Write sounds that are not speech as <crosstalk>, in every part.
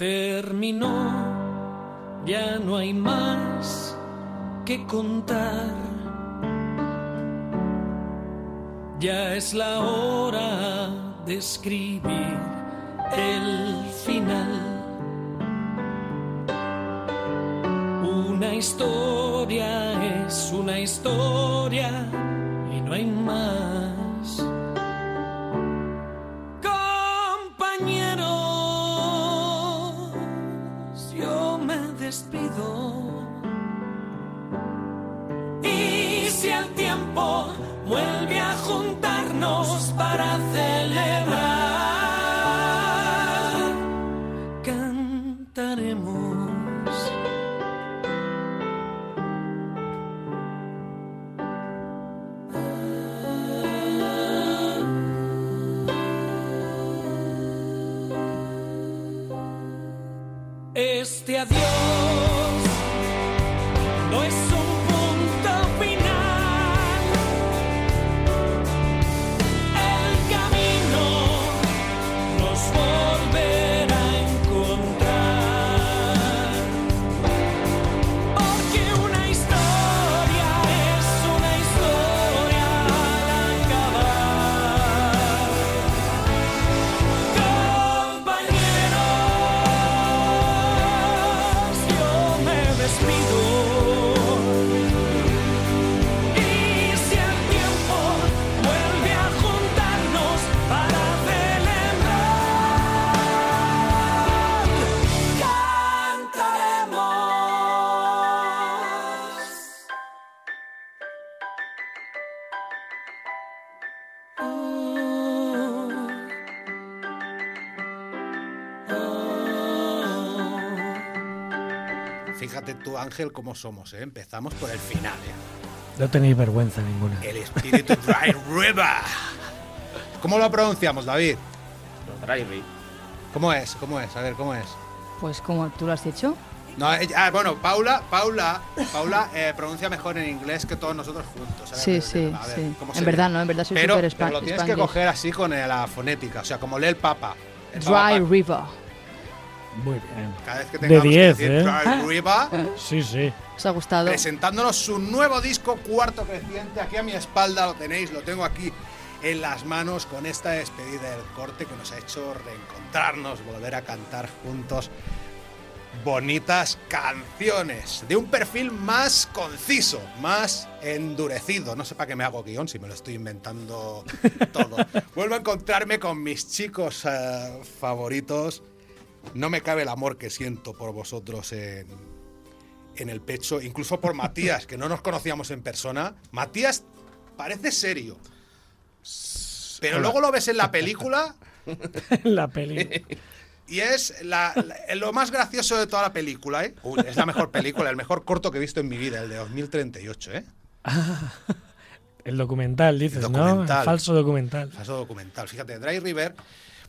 Terminó, ya no hay más que contar. Ya es la hora de escribir el final. Una historia es una historia y no hay más. Para Fíjate tú, Ángel, cómo somos, ¿eh? Empezamos por el final, ¿eh? No tenéis vergüenza ninguna. El espíritu Dry <laughs> River. ¿Cómo lo pronunciamos, David? Dry ¿Cómo es? ¿Cómo es? A ver, ¿cómo es? Pues como tú lo has dicho. No, ella- ah, bueno, Paula, Paula, Paula eh, pronuncia mejor en inglés que todos nosotros juntos. ¿sabes? Sí, sí, A ver, sí. ¿cómo En verdad, no, en verdad soy pero, súper pero lo tienes que coger así con eh, la fonética, o sea, como lee el Papa. El Dry Papa, River. Muy bien. Cada vez que De tengamos 10, que decir ¿eh? River, Sí, sí. ¿Os ha gustado? presentándonos su nuevo disco Cuarto Creciente. Aquí a mi espalda lo tenéis, lo tengo aquí en las manos con esta despedida del corte que nos ha hecho reencontrarnos, volver a cantar juntos bonitas canciones de un perfil más conciso, más endurecido. No sé para qué me hago guion si me lo estoy inventando todo. <laughs> Vuelvo a encontrarme con mis chicos eh, favoritos. No me cabe el amor que siento por vosotros en, en el pecho, incluso por Matías, que no nos conocíamos en persona. Matías parece serio. Pero Hola. luego lo ves en la película <laughs> la peli. y es la- la- lo más gracioso de toda la película, ¿eh? Uy, es la mejor película, el mejor corto que he visto en mi vida, el de 2038, ¿eh? <laughs> El documental, dices, El ¿no? documental. El falso documental. Falso documental. Fíjate, Dry River.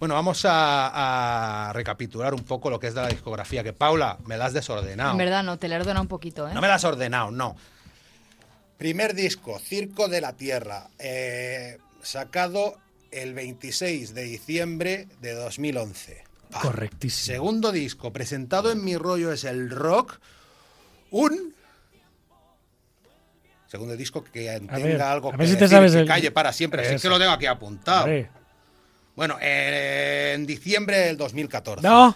Bueno, vamos a, a recapitular un poco lo que es de la discografía, que Paula, me la has desordenado. En verdad no, te le he ordenado un poquito, ¿eh? No me la has ordenado, no. Primer disco, Circo de la Tierra, eh, sacado el 26 de diciembre de 2011. Pa. Correctísimo. Segundo disco, presentado en Mi Rollo es el Rock, un... Segundo disco que tenga ver, algo a que si te decir y sabes que el- calle para siempre. Así Eso. que lo tengo aquí apuntado. Bueno, eh, en diciembre del 2014. No.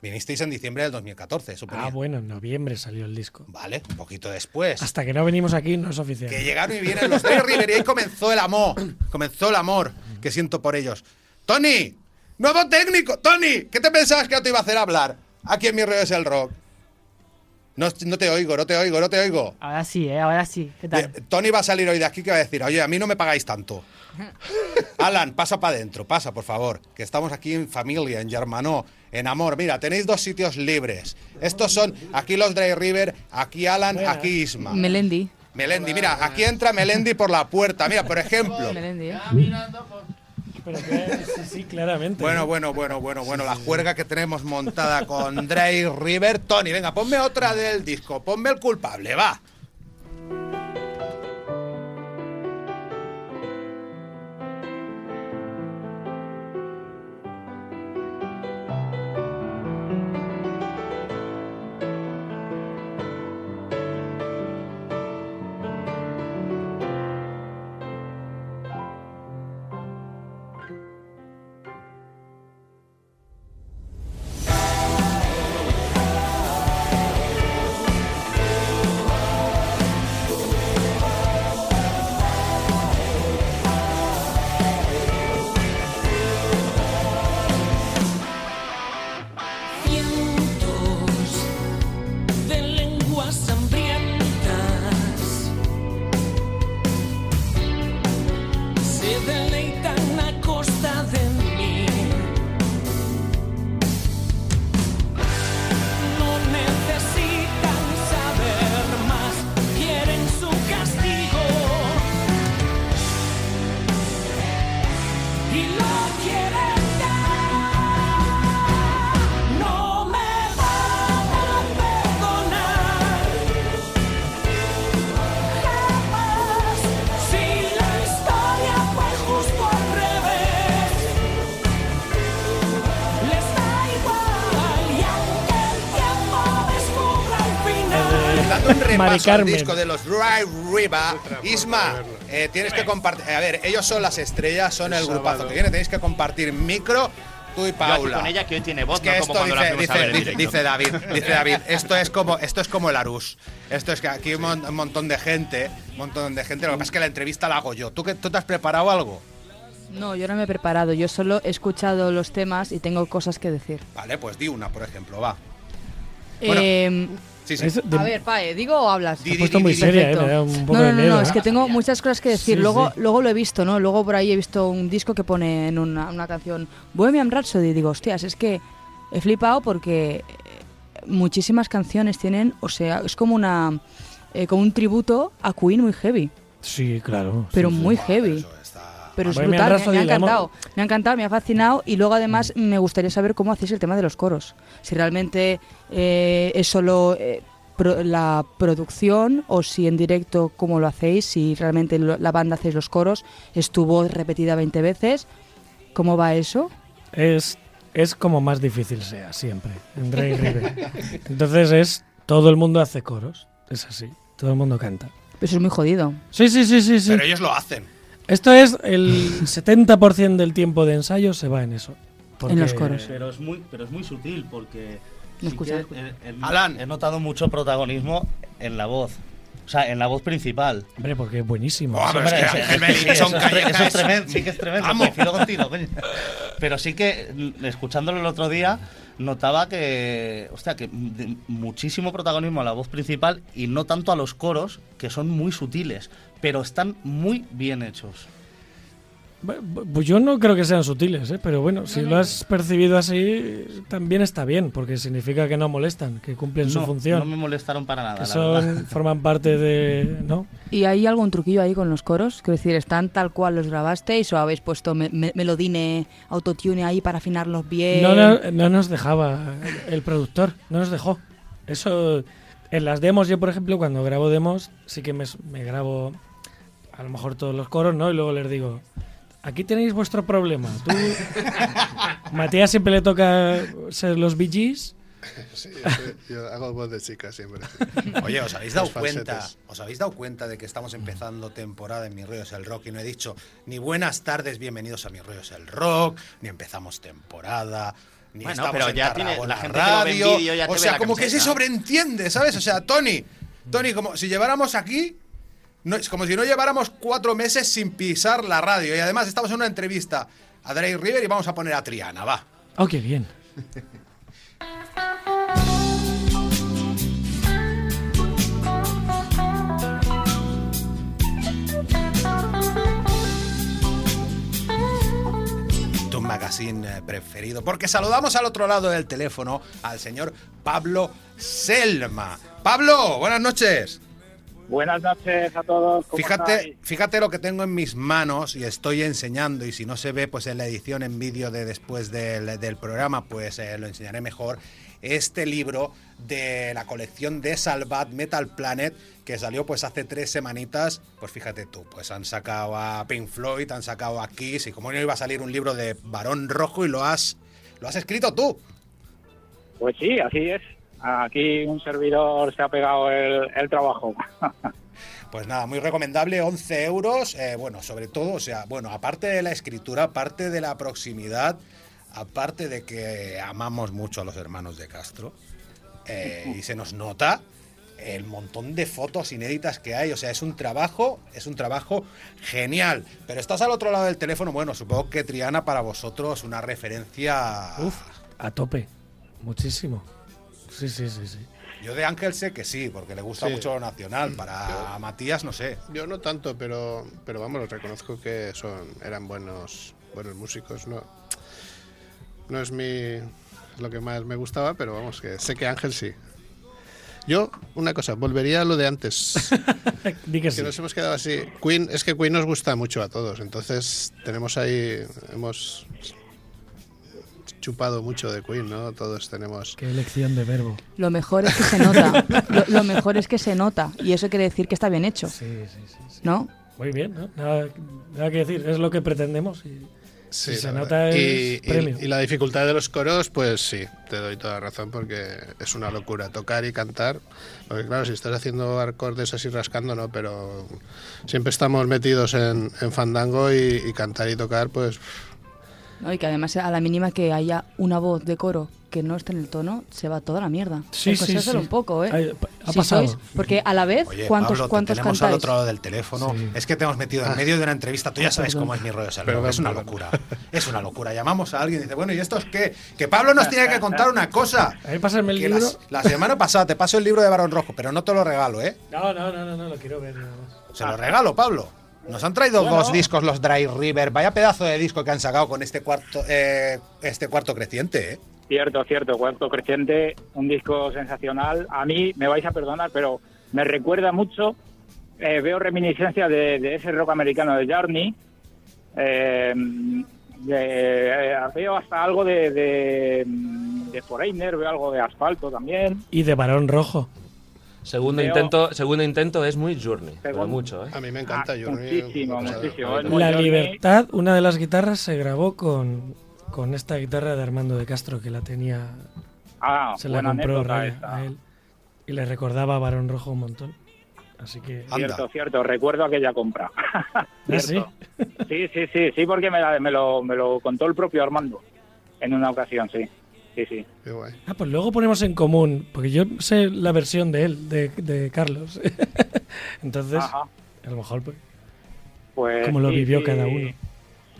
Vinisteis en diciembre del 2014, eso ponía. Ah, bueno, en noviembre salió el disco. Vale, un poquito después. Hasta que no venimos aquí no es oficial. Que llegaron y vienen los Dry River y ahí comenzó el amor. Comenzó el amor que siento por ellos. Tony, nuevo técnico. Tony, ¿qué te pensabas que yo te iba a hacer hablar? Aquí en mi rollo es el rock. No, no te oigo, no te oigo, no te oigo. Ahora sí, ¿eh? Ahora sí. ¿Qué tal? Eh, Tony va a salir hoy de aquí que va a decir, oye, a mí no me pagáis tanto. <laughs> Alan, pasa para adentro, pasa, por favor. Que estamos aquí en familia, en Germanó, en amor. Mira, tenéis dos sitios libres. Estos son aquí los Dry River, aquí Alan, aquí Isma. Melendi. Melendi, mira, aquí entra Melendi por la puerta. Mira, por ejemplo. <laughs> Melendi, ¿eh? Pero que- sí, sí, claramente. Bueno, bueno, bueno, bueno, bueno, la juerga que tenemos montada con Dry River. Tony, venga, ponme otra del disco, ponme el culpable, va. Mari disco de los Dry River, Isma, eh, tienes que compartir. A ver, ellos son las estrellas, son el, El grupazo sábado. que viene. Tenéis que compartir micro, tú y Yo Paula. con ella que hoy tiene voz, Es que no esto como cuando la dice, David, dice David, esto es como esto es como el Arús. Esto es que aquí un, mon- un montón de gente, un montón de gente. Lo que pasa es que la entrevista la hago yo. ¿Tú, que, ¿Tú te has preparado algo? No, yo no me he preparado. Yo solo he escuchado los temas y tengo cosas que decir. Vale, pues di una, por ejemplo, va. Bueno, Eh, Sí, sí. Es de- a ver, Pae, ¿digo o hablas? Di, te has di, puesto di, muy di. seria, eh, Perfecto. me da un poco no, no, de no, miedo. no, ¿eh? es que tengo muchas cosas que decir. Sí, luego, sí. luego lo he visto, ¿no? Luego por ahí he visto un disco que pone en una, una canción Bohemian Rhapsody y digo, hostias, es que he flipado porque eh, muchísimas canciones tienen, o sea, es como una eh, como un tributo a Queen muy heavy, Sí, claro. pero sí, sí. muy heavy. eso Pero es Bohemian brutal, me, Rhapsody me ha encantado. Me ha encantado, me ha fascinado y luego además me gustaría saber cómo hacéis el tema de los coros. Si realmente eh, es solo eh, pro- la producción o si en directo cómo lo hacéis, si realmente lo- la banda hacéis los coros, estuvo repetida 20 veces. ¿Cómo va eso? Es, es como más difícil sea, siempre, en Drake River. Entonces es, todo el mundo hace coros, es así, todo el mundo canta. Eso es muy jodido. Sí, sí, sí, sí, sí. Pero ellos lo hacen. Esto es el 70% del tiempo de ensayo se va en eso. En los coros. Pero es muy, pero es muy sutil porque No sí escucha, que escucha. he- he- Alan. he notado mucho protagonismo en la voz. O sea, en la voz principal. Hombre, porque es buenísimo. Pero es Hombre, eso tremendo, sí que es tremendo, Vamos. coincido contigo, coño. Pero sí que, escuchándolo el otro día, notaba que, hostia, que de- muchísimo protagonismo a la voz principal y no tanto a los coros, que son muy sutiles, pero están muy bien hechos. Pues yo no creo que sean sutiles, ¿eh? pero bueno, si lo has percibido así, también está bien, porque significa que no molestan, que cumplen su función, no me molestaron para nada, que la verdad. son, <laughs> forman parte de... ¿no? ¿Y hay algún truquillo ahí con los coros? Quiero decir, ¿están tal cual los grabasteis o habéis puesto me- me- melodine, autotune ahí para afinarlos bien? No, no, no nos dejaba el productor, no nos dejó. Eso, en las demos, yo por ejemplo, cuando grabo demos, sí que me, me grabo a lo mejor todos los coros, ¿no? Y luego les digo, aquí tenéis vuestro problema. Tú, Matías siempre le toca ser los Gees. Sí, yo, soy- yo hago voz de chica siempre. Oye, ¿os habéis dado Los cuenta? falsetes. ¿Os habéis dado cuenta de que estamos empezando temporada en Mi Rollo es el Rock? Y no he dicho ni buenas tardes, bienvenidos a Mi Rollo es el Rock, ni empezamos temporada, ni Bueno, estamos pero en ya tiene- la gente que lo ve en Radio. ya te O ve sea, la como que se sobreentiende, ¿sabes? O sea, Tony, Tony, como si lleváramos aquí no, es como si no lleváramos cuatro meses sin pisar la radio. Y además estamos en una entrevista a Drake River y vamos a poner a Triana, va. Oh, qué bien. Tu magazine eh, preferido. Porque saludamos al otro lado del teléfono al señor Pablo Selma. Pablo, buenas noches. Buenas noches a todos. ¿cómo Fíjate, estáis? fíjate lo que tengo en mis manos y estoy enseñando y si no se ve pues en la edición en vídeo de después del, del programa pues eh, lo enseñaré mejor. Este libro de la colección de Salvat Metal Planet que salió pues hace tres semanitas, pues fíjate tú, pues han sacado a Pink Floyd, han sacado a Kiss y como no iba a salir un libro de Barón Rojo y lo has, lo has escrito tú. Pues sí, así es. Aquí un servidor se ha pegado el, el trabajo. <laughs> Pues nada, muy recomendable, 11 euros. eh, bueno, sobre todo, o sea, bueno, aparte de la escritura, aparte de la proximidad, aparte de que amamos mucho a los hermanos de Castro, eh, y se nos nota el montón de fotos inéditas que hay. O sea, es un trabajo, es un trabajo genial. Pero estás al otro lado del teléfono, bueno, supongo que Triana para vosotros una referencia. Uf, a tope. Muchísimo. Sí, sí, sí, sí. Yo de Ángel sé que sí, porque le gusta Sí. mucho lo nacional. Para Matías, no sé. Yo no tanto, pero, pero vamos, reconozco que son, eran buenos, buenos músicos. No, no es mi lo que más me gustaba, pero vamos, que sé que Ángel sí. Yo, una cosa, volvería a lo de antes. <laughs> Que que sí. nos hemos quedado así. Queen, es que Queen nos gusta mucho a todos, entonces tenemos ahí, hemos chupado mucho de Queen, ¿no? Todos tenemos... Qué elección de verbo. Lo mejor es que se nota. <laughs> Lo, lo mejor es que se nota. Y eso quiere decir que está bien hecho, Sí, sí, sí. sí. ¿no? Muy bien, ¿no? Nada, nada que decir. Es lo que pretendemos y, Sí, Si se nota y, premio. y la dificultad de los coros, pues sí, te doy toda la razón porque es una locura tocar y cantar. Porque claro, si estás haciendo acordes así rascando, no, pero siempre estamos metidos en, en fandango y, y cantar y tocar, pues ¿no? Y que además a la mínima que haya una voz de coro que no esté en el tono, se va toda la mierda. Sí, sí, sí. un poco, ¿eh? Ha Si pasado. sois- porque a la vez, Oye, ¿cuántos, Pablo, te cuántos tenemos al cantáis? otro lado del teléfono. Es que te hemos metido en medio de una entrevista. Tú ya sabes cómo es mi rollo. Perdón, es una locura. Es una locura. Llamamos a alguien y dice, bueno, ¿y esto es qué? Que Pablo nos tiene que contar una cosa. A mí pásame el Que libro. la semana pasada te paso el libro de Barón Rojo, pero no te lo regalo, ¿eh? <laughs> No, no, no, no, no, lo quiero ver nada más. Se lo regalo, Pablo. Nos han traído Bueno. dos discos los Dry River. Vaya pedazo de disco que han sacado con este cuarto, eh, este cuarto creciente, ¿eh? Cierto, cierto, Cuarto Creciente, un disco sensacional. A mí, me vais a perdonar, pero me recuerda mucho, eh, veo reminiscencia de, de ese rock americano de Journey, eh, de- eh, veo hasta algo de, de, de Foreigner, veo algo de Asfalto también. Y de Barón Rojo. Segundo intento, segundo intento es muy Journey, pero mucho, ¿eh? a mí me encanta Ah, Journey. muchísimo, muchísimo. La. Libertad, una de las guitarras, se grabó con, con esta guitarra de Armando de Castro, que la tenía, Ah, se la compró Raya a él. Y le recordaba a Barón Rojo un montón. Así que... Anda. Cierto, cierto, recuerdo aquella compra. <laughs> ¿Ah, sí? Sí, sí, sí, sí, porque me, la- me lo, me lo contó el propio Armando en una ocasión, sí. Sí, sí. Qué guay. Ah, pues luego ponemos en común, porque yo sé la versión de él, de, de Carlos. <laughs> Entonces, Ajá. a lo mejor, pues, Pues, Como lo sí, vivió sí. cada uno.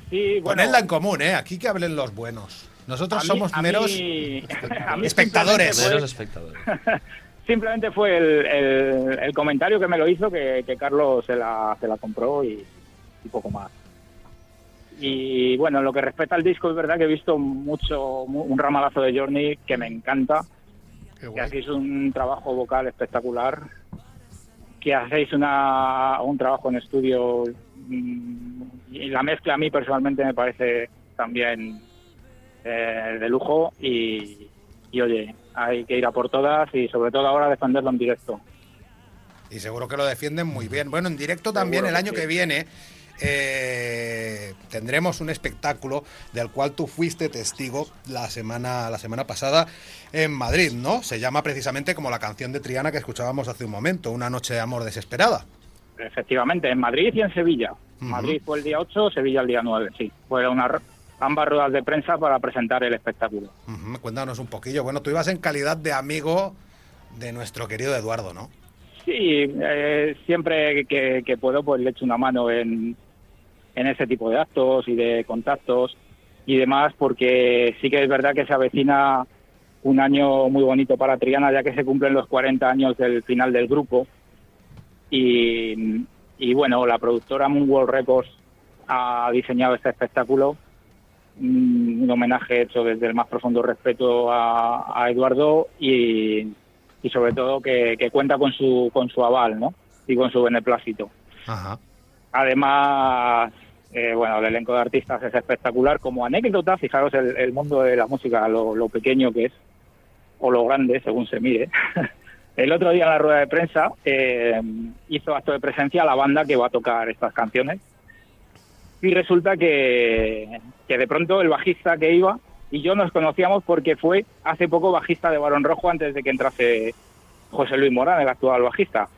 Sí, bueno. Ponedla en común, ¿eh? Aquí que hablen los buenos. Nosotros mí- somos meros mí- a mí espectadores. fue- espectadores. <laughs> Simplemente fue el, el- el comentario que me lo hizo que, que Carlos se la, se la compró y, y poco más. Y bueno, en lo que respecta al disco, es verdad que he visto mucho mu- un ramalazo de Journey que me encanta, que hacéis un trabajo vocal espectacular, que hacéis una, un trabajo en estudio mm, y la mezcla a mí personalmente me parece también eh, de lujo y, y oye, hay que ir a por todas y sobre todo ahora defenderlo en directo. Y seguro que lo defienden muy bien. Bueno, en directo también Seguro el que año sí. que viene eh, tendremos un espectáculo del cual tú fuiste testigo la semana, la semana pasada en Madrid, ¿no? Se llama precisamente como la canción de Triana que escuchábamos hace un momento, Una noche de amor desesperada. Efectivamente, en Madrid y en Sevilla. Madrid fue el día 8, Sevilla el día 9, sí. Fueron una, ambas ruedas de prensa para presentar el espectáculo. Cuéntanos un poquillo. Bueno, tú ibas en calidad de amigo de nuestro querido Eduardo, ¿no? Sí, eh, siempre que, que puedo pues le echo una mano en, en ese tipo de actos y de contactos y demás, porque sí que es verdad que se avecina un año muy bonito para Triana, ya que se cumplen los 40 años del final del grupo. Y, y bueno, la productora Moonworld Records ha diseñado este espectáculo, mm, un homenaje hecho desde el más profundo respeto a, a Eduardo y, y sobre todo que, que cuenta con su, con su aval ¿no? y con su beneplácito. Ajá. Además, eh, bueno, el elenco de artistas es espectacular. Como anécdota, fijaros el, el mundo de la música, lo, lo pequeño que es, o lo grande, según se mire. <laughs> el otro día en la rueda de prensa eh, hizo acto de presencia la banda que va a tocar estas canciones. Y resulta que, que de pronto el bajista que iba y yo nos conocíamos porque fue hace poco bajista de Barón Rojo antes de que entrase José Luis Morán, el actual bajista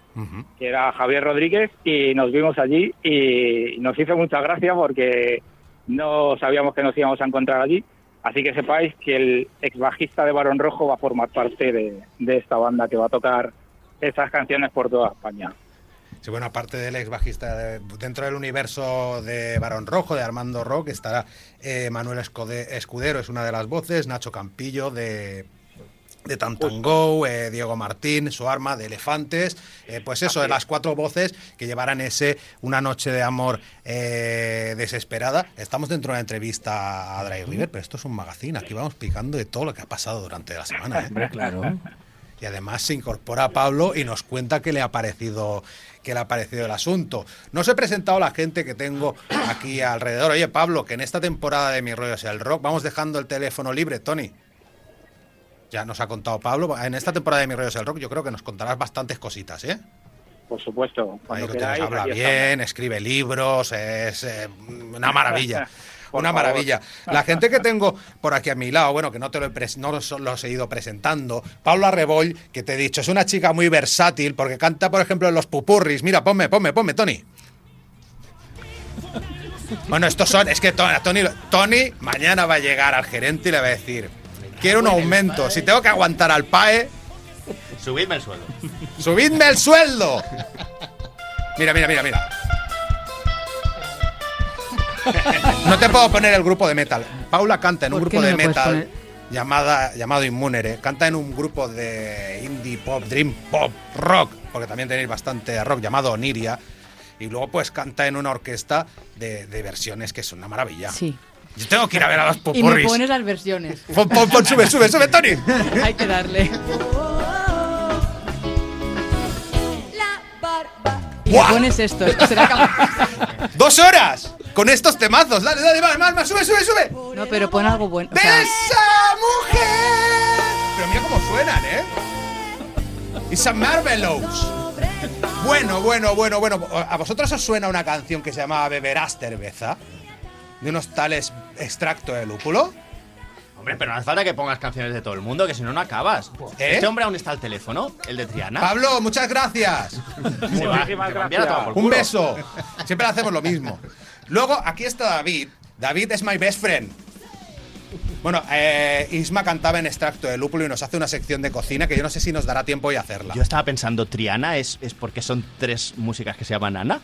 Que era Javier Rodríguez, y nos vimos allí y nos hizo mucha gracia porque no sabíamos que nos íbamos a encontrar allí. Así que sepáis que el ex bajista de Barón Rojo va a formar parte de, de esta banda que va a tocar estas canciones por toda España. Sí, bueno, aparte del ex bajista, de- dentro del universo de Barón Rojo, de Armando Rock, estará eh, Manuel Escudero, es una de las voces, Nacho Campillo de, de Tantango, eh, Diego Martín, su arma de Elefantes, eh, pues eso, de las cuatro voces que llevarán ese Una noche de amor eh, desesperada. Estamos dentro de una entrevista a Dry River, pero esto es un magazine, aquí vamos picando de todo lo que ha pasado durante la semana. ¿eh? claro. Y además se incorpora Pablo y nos cuenta qué le ha parecido qué le ha parecido el asunto. No os he presentado a la gente que tengo aquí alrededor. Oye, Pablo, que en esta temporada de Mi Rollo es el Rock, vamos dejando el teléfono libre, Tony. Ya nos ha contado Pablo. En esta temporada de Mi Rollo es el Rock, yo creo que nos contarás bastantes cositas, ¿eh? Por supuesto, Ahí cuando lo tienes, queráis, habla bien, escribe libros, es eh, una maravilla. <laughs> Una maravilla. La gente que tengo por aquí a mi lado, bueno, que no te lo he, pres- no los, los he ido presentando. Paula Reboll, que te he dicho, es una chica muy versátil porque canta, por ejemplo, en los pupurris. Mira, ponme, ponme, ponme, Tony. Bueno, estos son, es que Tony, Tony, Tony mañana va a llegar al gerente y le va a decir, quiero un aumento. Si tengo que aguantar al PAE, Subidme el sueldo. ¡Subidme el sueldo! Mira, mira, mira, mira. No te puedo poner el grupo de metal. Paula canta en un ¿Por qué grupo no de metal llamada, llamado Inmunere. Canta en un grupo de indie pop, dream pop, rock, porque también tenéis bastante rock llamado Oniria. Y luego pues canta en una orquesta de, de versiones que es una maravilla. Sí. Yo tengo que ir a ver a los Y me popurris. pones las versiones. Pon, pon, pon, sube, sube, sube, Tony. <laughs> Hay que darle. Y me ¡Guau! pones esto. esto será capaz. <laughs> ¡Dos horas! Con estos temazos. Dale, dale, más, más, más. Sube, sube, sube. No, pero pon algo bueno. O ¡De sea, esa mujer! Pero mira cómo suenan, ¿eh? It's a Marvelous. Bueno, bueno, bueno, bueno. ¿A vosotros os suena una canción que se llama Beberás cerveza? De unos tales extracto de lúpulo. Hombre, pero no hace falta que pongas canciones de todo el mundo, que si no, no acabas. ¿Eh? Este hombre aún está al teléfono, el de Triana. Pablo, muchas gracias. <laughs> Se va, va a por Un beso. Siempre hacemos lo mismo. Luego, aquí está David. David es my best friend. Bueno, eh, Isma cantaba en extracto de lúpulo y nos hace una sección de cocina que yo no sé si nos dará tiempo hoy a hacerla. Yo estaba pensando, Triana es, es porque son tres músicas que se llaman Ana.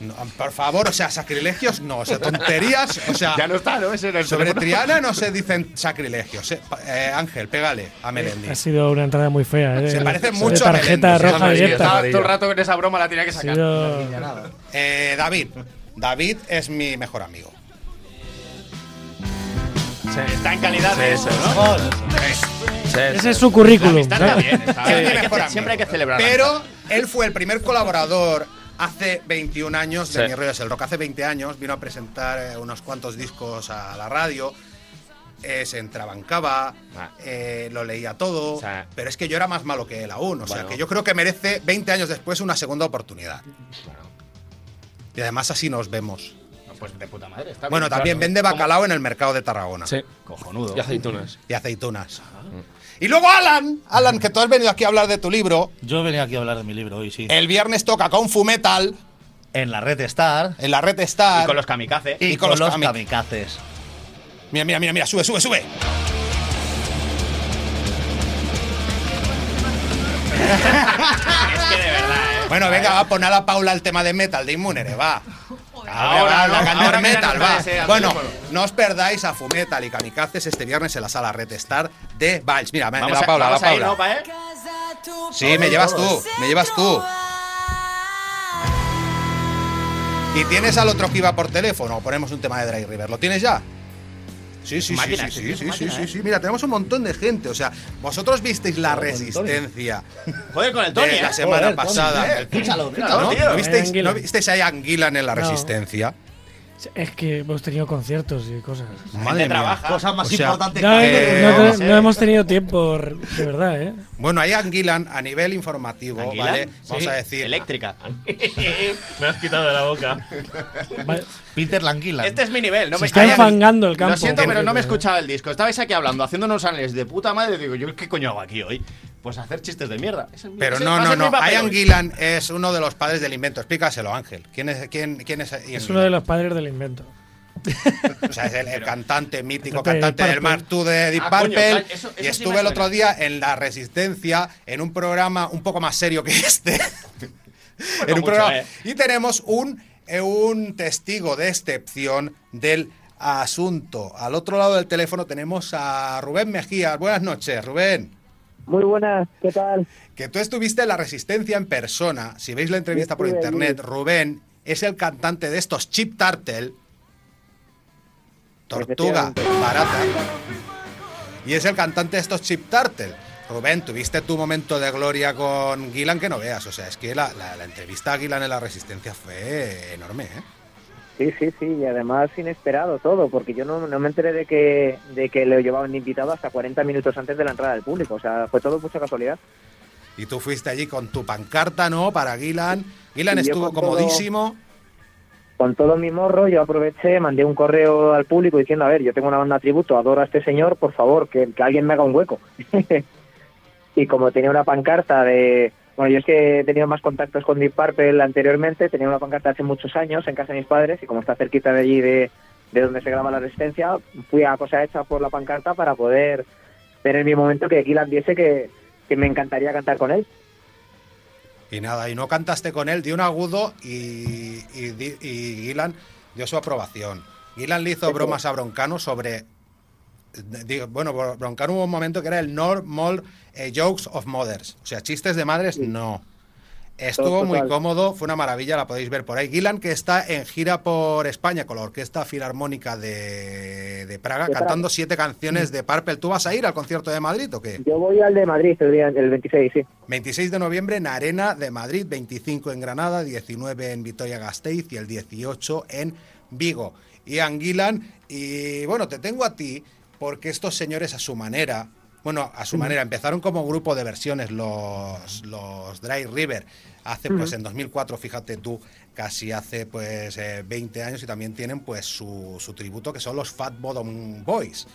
No, por favor, o sea, sacrilegios no, o sea, tonterías, o sea, Ya no está, ¿no? Ese era el sobre teléfono. Triana no se dicen sacrilegios. eh. Eh, Ángel, pégale a Melendi. Ha sido una entrada muy fea, ¿eh? Se parece mucho a tarjeta Melendi, roja sí. Estaba todo el rato con esa broma, la tenía que sacar. sido- Eh, David, David es mi mejor amigo. Está en calidad de eso, ¿no? Ese es su currículum. Está bien, está Es bien. siempre hay que celebrar. Pero él fue el primer colaborador hace 21 años de Sí. Mi Rollo es el Rock. Hace 20 años vino a presentar eh, unos cuantos discos a la radio. eh, se entrabancaba, Ah. eh, lo leía todo, O sea, pero es que yo era más malo que él aún. O sea, que yo creo que merece 20 años después una segunda oportunidad. Y además así nos vemos. Pues de puta madre. Está Bueno, bien, también claro. vende bacalao en el mercado de Tarragona. Sí. Cojonudo. Y aceitunas. Y aceitunas. Y luego Alan, Alan, que tú has venido aquí a hablar de tu libro. Yo venía aquí a hablar de mi libro hoy, sí. El viernes toca con Fumetal En la red Star en la red Star. Y con los kamikaze. y, y con, con los los kamik- kamikazes. Mira, mira, mira, mira, sube, sube, sube. <laughs> Es que de verdad, ¿eh? Bueno, venga, va a poner a la Paula el tema de metal de Inmunere, va. Ahora, Ahora va, no, ahora metal, va. Bueno, no os perdáis a Fumetal y Kamikazes este viernes en la sala Red Star de Valls. Mira, Vamos la a, Paula, vamos la Paula. ¿no, pa, eh? Sí, me llevas tú, me llevas tú. Y tienes al otro que iba por teléfono. Ponemos un tema de Dry River. ¿Lo tienes ya? Sí, sí, sí, sí, sí, ¿eh? sí. Mira, tenemos un montón de gente. O sea, vosotros visteis la resistencia <laughs> Joder, con el Tony, de la ¿eh? semana pasada. Escúchalo, ¿No? tío. ¿No visteis, Anguilan. ¿No visteis a Anguilan en la No. resistencia? Es que hemos tenido conciertos y cosas. Madre mía. trabaja. Cosas más O sea, importantes No, no- no- vamos, no hemos tenido tiempo, de verdad, ¿eh? Bueno, ahí Anguilan a nivel informativo, ¿Anguilan? ¿vale? Vamos Sí, a decir. Eléctrica. <laughs> Me has quitado de la boca. Vale. Peter Languila. Este es mi nivel. No Se me está enfangando el campo. Lo siento, pero no me escuchaba el disco. Estabais aquí hablando, haciéndonos análisis de puta madre. Digo, ¿yo qué coño hago aquí hoy? Pues hacer chistes de mierda. Pero no, no, no. Ian. Gillan es uno de los padres del invento. Explícaselo, Ángel. ¿Quién es, quién, quién es Ian Es uno Gillan? de los padres del invento. O sea, es el, el cantante mítico, Cantante de cantante Deep del Mark. II de Deep Ah, Purple. eso- eso y estuve el otro día en La Resistencia, en un programa un poco más serio que este. <laughs> en un mucho, programa. eh. Y tenemos un, eh, un testigo de excepción del asunto. Al otro lado del teléfono tenemos a Rubén Mejía. Buenas noches, Rubén. Muy buenas, ¿qué tal? Que tú estuviste en la Resistencia en persona. Si veis la entrevista por internet. Rubén es el cantante de estos Chip Turtle. Tortuga barata. Y es el cantante de estos Chip Turtle. Rubén, tuviste tu momento de gloria con Gillan que no veas. O sea, es que la, la- la entrevista a Gillan en la Resistencia fue enorme, ¿eh? Sí, sí, sí, y además inesperado todo, porque yo no, no me enteré de que, de que le llevaban invitado hasta 40 minutos antes de la entrada del público, o sea, fue todo mucha casualidad. Y tú fuiste allí con tu pancarta, ¿no? Para Y yo estuvo todo- comodísimo. con todo mi morro, yo aproveché, mandé un correo al público diciendo, a ver, yo tengo una banda tributo, adoro a este señor, por favor, que, que alguien me haga un hueco. <laughs> y como tenía una pancarta de... Bueno, yo es que he tenido más contactos con Deep Purple anteriormente, tenía una pancarta hace muchos años en casa de mis padres y como está cerquita de allí de, de donde se graba la resistencia, fui a cosa hecha por la pancarta para poder tener mi momento que Gillan diese que, que me encantaría cantar con él. Y nada, y no cantaste con él, dio un agudo y, y, di- y Gillan dio su aprobación. Gillan le hizo bromas a Broncano sobre. Digo, bueno, Bro- Broncano hubo un momento que era el normal eh, jokes of mothers. O sea, chistes de madres, no. Estuvo muy cómodo, fue una maravilla, la podéis ver por ahí. Gillan, que está en gira por España con la Orquesta Filarmónica de, de Praga, De Praga. cantando siete canciones de Purple. ¿Tú vas a ir al concierto de Madrid o qué? Yo voy al de Madrid el día el 26, sí. 26 de noviembre en Arena de Madrid, 25 en Granada, 19 en Vitoria-Gasteiz y el 18 en Vigo. Ian Gillan, y bueno, te tengo a ti porque estos señores a su manera, bueno, a su manera, empezaron como grupo de versiones los, los Dry River, hace pues en 2004, fíjate tú, casi hace pues eh, 20 años y también tienen pues su, su tributo que son los Fat Bottom Boys.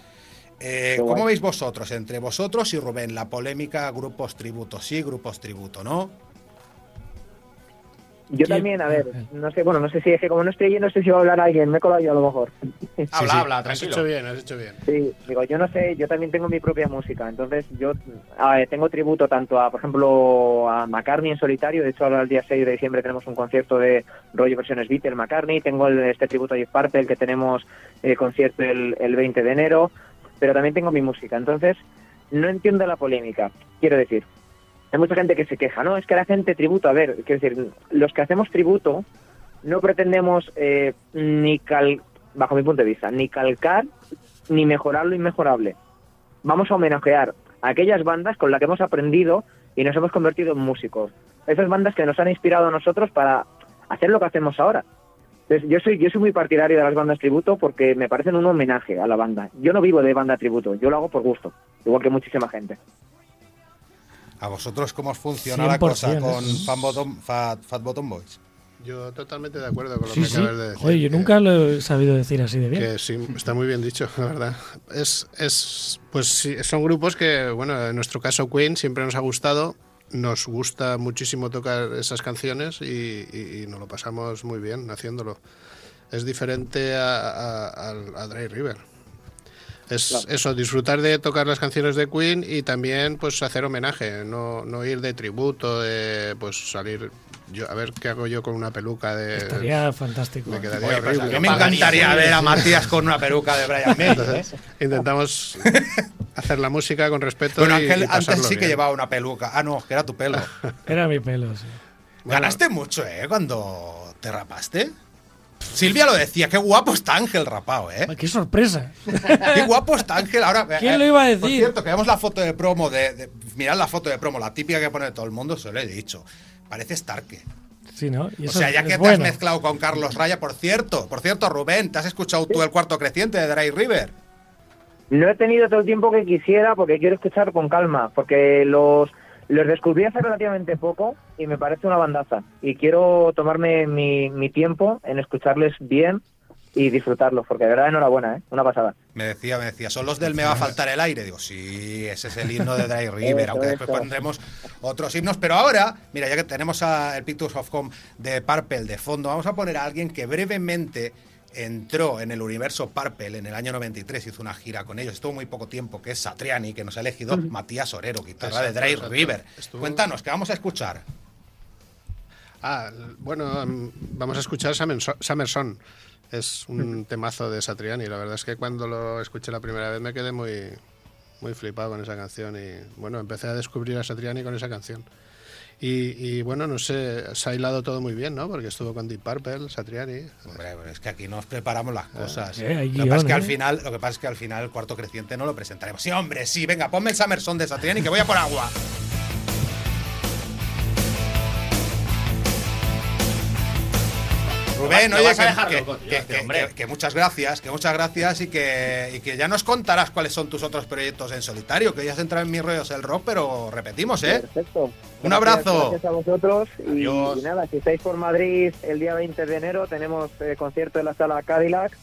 Eh, ¿Cómo guay. veis vosotros, entre vosotros y Rubén, la polémica grupos tributo sí, grupos tributo no? Yo también, a ver, no sé, bueno, no sé si es que como no estoy allí, no sé si va a hablar alguien, me he colado yo a lo mejor. <laughs> Habla, habla, Has tranquilo. hecho bien, has hecho bien. Sí, digo, yo no sé, yo también tengo mi propia música, entonces yo a ver, tengo tributo tanto a, por ejemplo, a McCartney en solitario, de hecho ahora el día 6 de diciembre tenemos un concierto de rollo versiones Beatles McCartney, tengo el- este tributo a Jeff Purcell que tenemos eh, concierto el, el 20 de enero, pero también tengo mi música, entonces no entiendo la polémica, quiero decir, hay mucha gente que se queja, no, es que la gente tributo, a ver, quiero decir, los que hacemos tributo no pretendemos eh, ni cal, bajo mi punto de vista, ni calcar ni mejorar lo inmejorable. Vamos a homenajear a aquellas bandas con las que hemos aprendido y nos hemos convertido en músicos. Esas bandas que nos han inspirado a nosotros para hacer lo que hacemos ahora. Entonces, yo soy, yo soy muy partidario de las bandas tributo porque me parecen un homenaje a la banda. Yo no vivo de banda tributo, yo lo hago por gusto, igual que muchísima gente. ¿A vosotros cómo os funciona la cosa 100%, con ¿eh? Fan Bottom- Fat, Fat Bottom Boys? Yo totalmente de acuerdo con lo Sí, que sí. acabas de decir. Joder, yo nunca lo he sabido decir así de bien. Que sí, está muy bien dicho, la verdad. Es, es, pues sí, son grupos que, bueno, en nuestro caso Queen siempre nos ha gustado. Nos gusta muchísimo tocar esas canciones y, y- y nos lo pasamos muy bien haciéndolo. Es diferente a, a, a- a Dry River. Es Claro. eso, disfrutar de tocar las canciones de Queen y también pues hacer homenaje, no, no ir de tributo, de pues salir yo a ver qué hago yo con una peluca de Estaría fantástico. me quedaría Oye, pues a horrible. mí me encantaría ver a Matías con una peruca de Brian May. ¿eh? Intentamos hacer la música con respeto. Y- Ángel y antes sí que llevaba una peluca. Ah, no, que era tu pelo. Era mi pelo, sí. Ganaste mucho, ¿eh? Cuando te rapaste. Silvia lo decía, qué guapo está Ángel rapado, ¿eh? ¡Qué sorpresa! Qué guapo está Ángel. Ahora, ¿Quién eh, lo iba a Por decir? cierto, que vemos la foto de promo de, de- Mirad la foto de promo, la típica que pone todo el mundo, se lo he dicho. Parece Starke. Sí, ¿no? Y O sea, ya es que te bueno. has mezclado con Carlos Raya, por cierto, por cierto, Rubén, ¿te has escuchado tú el cuarto creciente de Dry River? No he tenido todo el tiempo que quisiera porque quiero escuchar con calma, porque los, los descubrí hace relativamente poco y me parece una bandaza. Y quiero tomarme mi, mi tiempo en escucharles bien y disfrutarlos, porque de verdad enhorabuena, ¿eh? Una pasada. Me decía, me decía, son los del Me va a faltar el aire. Digo, sí, ese es el himno de Dry River, Eso, aunque después eso. pondremos otros himnos. Pero ahora, mira, ya que tenemos a el Pictures of Home de Purple de fondo, vamos a poner a alguien que brevemente entró en el universo Purple en el año 93, hizo una gira con ellos, estuvo muy poco tiempo, que es Satriani, que nos ha elegido Matías Orero, guitarra de Dry exacto. River. Estuvo- Cuéntanos, ¿qué vamos a escuchar? Ah, bueno, vamos a escuchar Summer So- Summer Son. Es un temazo de Satriani. La verdad es que cuando lo escuché la primera vez me quedé muy, muy flipado con esa canción. Y bueno, empecé a descubrir a Satriani con esa canción. Y, y, bueno, no sé, se ha hilado todo muy bien, ¿no? Porque estuvo con Deep Purple, Satriani. Hombre, pues es que aquí nos preparamos las cosas. Eh, lo, que pasa es que al ¿eh? final, lo que pasa es que al final el cuarto creciente no lo presentaremos. Sí, hombre, sí, venga, ponme el Summerson de Satriani que voy a por agua. Rubén, Lo oye, vas a que, dejar que- loco, tío, que- este que- hombre. que- que muchas gracias, que muchas gracias y que, y que ya nos contarás cuáles son tus otros proyectos en solitario, que ya has entrado en mis rollos el rock, pero repetimos, ¿eh? Perfecto. Un Gracias, abrazo. Gracias a vosotros. Y, nada, si estáis por Madrid el día 20 de enero, tenemos eh, concierto en la sala Cadillac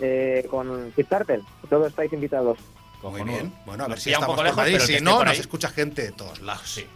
eh, con Kid Cartel. Todos estáis invitados. Muy bien. Bueno, a ver si estamos por lejos, Madrid. Si no, nos escucha gente de todos lados. Sí.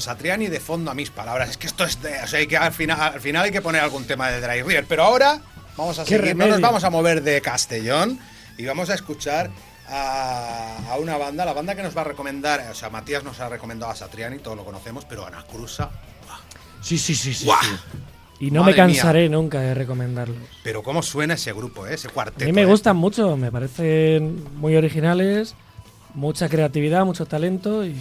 Con Satriani de fondo a mis palabras. Es que esto es de. O sea, hay que, al, final, al final hay que poner algún tema de Dry River. Pero ahora vamos a ¡Qué seguir. No nos vamos a mover de Castellón y vamos a escuchar a, a una banda. La banda que nos va a recomendar. O sea, Matías nos ha recomendado a Satriani, todos lo conocemos, pero Anacrusa. Sí, sí, sí, sí. Sí. Y no Madre me cansaré nunca de recomendarlos. Pero cómo suena ese grupo, ¿eh? ese cuarteto. A mí me ¿eh? gustan mucho, me parecen muy originales, mucha creatividad, mucho talento y.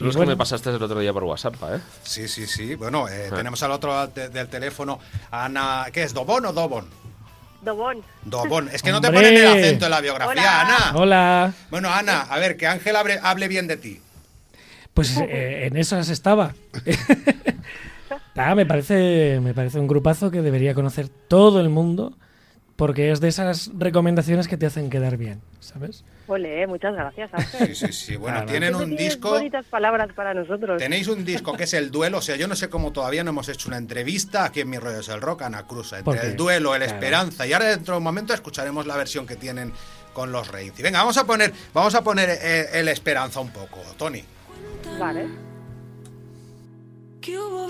Son y los bueno, que me pasaste el otro día por WhatsApp, ¿eh? Sí, sí, sí. Bueno, eh, Ah. tenemos al otro de- del teléfono Ana. ¿Qué es? ¿Dobón o Dobón? Dobón. Dobón. Es que no te ponen el acento en la biografía, Hola. Ana. Hola. Bueno, Ana, a ver, que Ángel hable, hable bien de ti. Pues eh, en esas estaba. <laughs> Ah, me parece, me parece un grupazo que debería conocer todo el mundo porque es de esas recomendaciones que te hacen quedar bien, ¿sabes? Ole, muchas gracias, <laughs> Ángel. Sí, sí, sí. Bueno, Claro. tienen un disco. bonitas palabras para nosotros. Tenéis un disco que es el <laughs> duelo, o sea, yo no sé cómo todavía no hemos hecho una entrevista aquí en Mi Rollo es el Rock, Ana Cruz, entre el duelo, el Claro. esperanza, y ahora dentro de un momento escucharemos la versión que tienen con los Reigns. Y venga, vamos a poner, vamos a poner eh, el esperanza un poco, Tony. Vale. hubo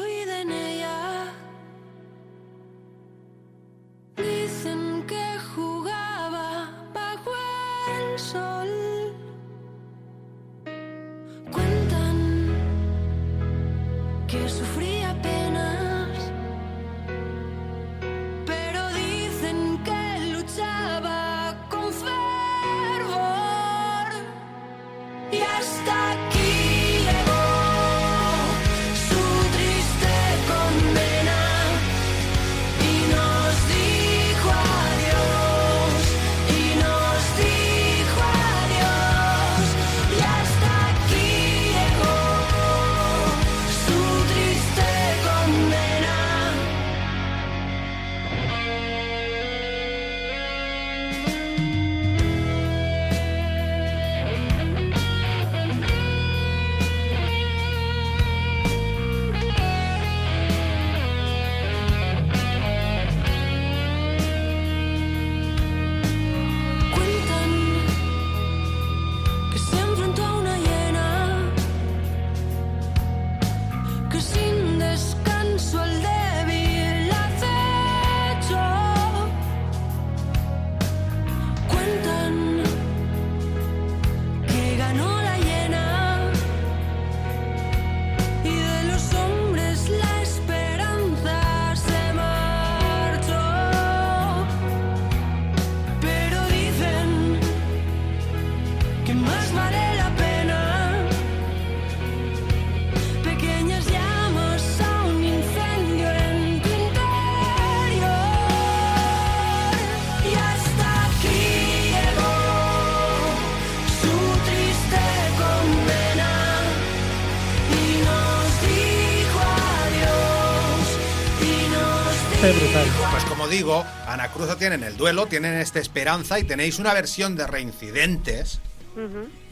digo, Ana Cruz tienen el duelo, tienen esta esperanza y tenéis una versión de reincidentes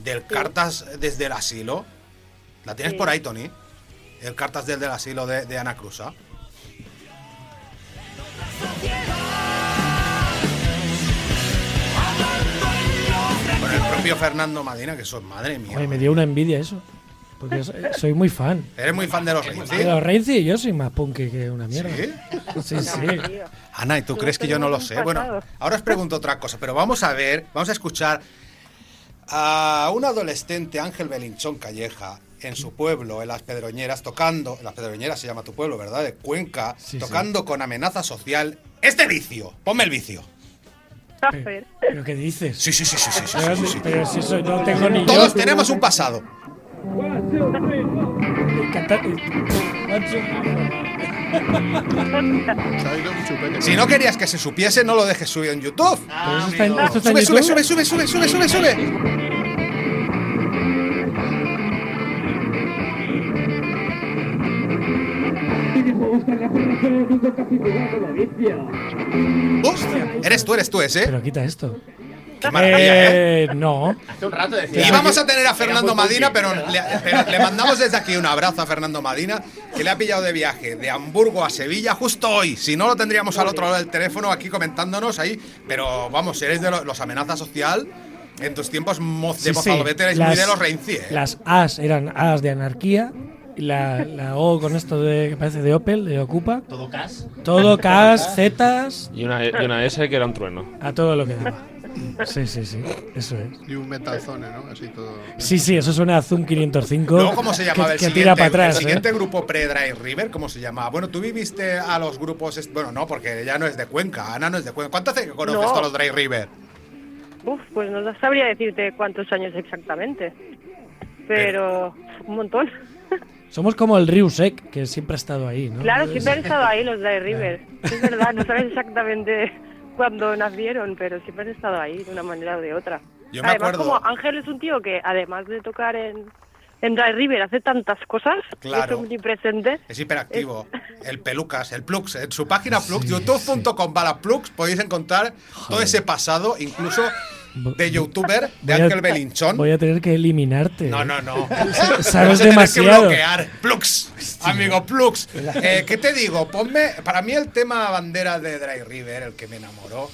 del Cartas desde el asilo. ¿La tienes Sí. por ahí, Tony? El Cartas desde el asilo de, de Ana Cruz. ¿ah? Con el propio Fernando Madina, que son madre mía. Oye, me dio una envidia eso. Porque <laughs> so- soy muy fan. Eres muy fan de los Reinci. De los Reinci yo soy más punk que una mierda. Sí, sí. Ana, ¿y tú crees que yo no lo sé? Bueno, ahora os pregunto otra cosa, pero vamos a ver, vamos a escuchar a un adolescente, Ángel Belinchón Calleja, en su pueblo, en Las Pedroñeras, tocando, en Las Pedroñeras se llama tu pueblo, ¿verdad? De Cuenca, Sí, tocando con amenaza social este vicio. Ponme el vicio. ¿Pero qué dices? Sí, sí, sí, sí, sí. sí, Pero, sí, sí. pero si eso no tengo ni Todos yo. tenemos un pasado. <laughs> Si no querías que se supiese, no lo dejes subido en YouTube. Está esto está en Sube, sube, YouTube. sube, sube, sube, sube, sube, sube. Hostia, eres tú, eres tú ese. Pero quita esto. Qué maravilla, Eh, no. Hace un rato decía. Y vamos a tener a Fernando Madina, pero le, pero le mandamos desde aquí un abrazo a Fernando Madina, que le ha pillado de viaje de Hamburgo a Sevilla justo hoy. Si no, lo tendríamos al otro lado del teléfono aquí comentándonos ahí. Pero vamos, eres de lo- los amenaza social. En tus tiempos de Sí, sí. mozalbete eres muy Las- de los Reinci, ¿eh? Las As eran As de anarquía. La, la O con esto de que parece de Opel, de Ocupa. ¿Todo cas? Todo Ks, <laughs> Zetas, Y una, y una S que era un trueno. a todo lo que daba. Sí, sí, sí. Eso es. Y un metalzone, ¿no? Así todo. Sí, sí, eso suena a Zoom 505. Luego, ¿cómo se llamaba que, el que siguiente, tira para atrás. el ¿eh? grupo pre-Dry River? ¿Cómo se llamaba? Bueno, tú viviste a los grupos. Bueno, no, porque ya no es de Cuenca. Ana no es de Cuenca. ¿Cuánto hace que conoces No. todos los Dry River? Uf, pues no sabría decirte cuántos años exactamente. Pero un montón. <laughs> Somos como el Riusek, que siempre ha estado ahí, ¿no? Claro, siempre han estado ahí los de <laughs> River. Es verdad, no sabes exactamente cuándo nacieron, pero siempre han estado ahí de una manera o de otra. Yo me además, acuerdo- como Ángel es un tío que además de tocar en, en Dry River hace tantas cosas, Claro. es omnipresente. Es hiperactivo. El Pelucas, el Plux. En su página Plux, youtube.com barra Plux, podéis encontrar todo ese pasado, incluso de youtuber, de Voy a- Ángel Belinchón. Voy a tener que eliminarte. No, no, no. <laughs> Sabes Vas a tener que demasiado. bloquear. Plux, amigo Plux. Eh, ¿Qué te digo? Ponme. Para mí, el tema bandera de Dry River, el que me enamoró,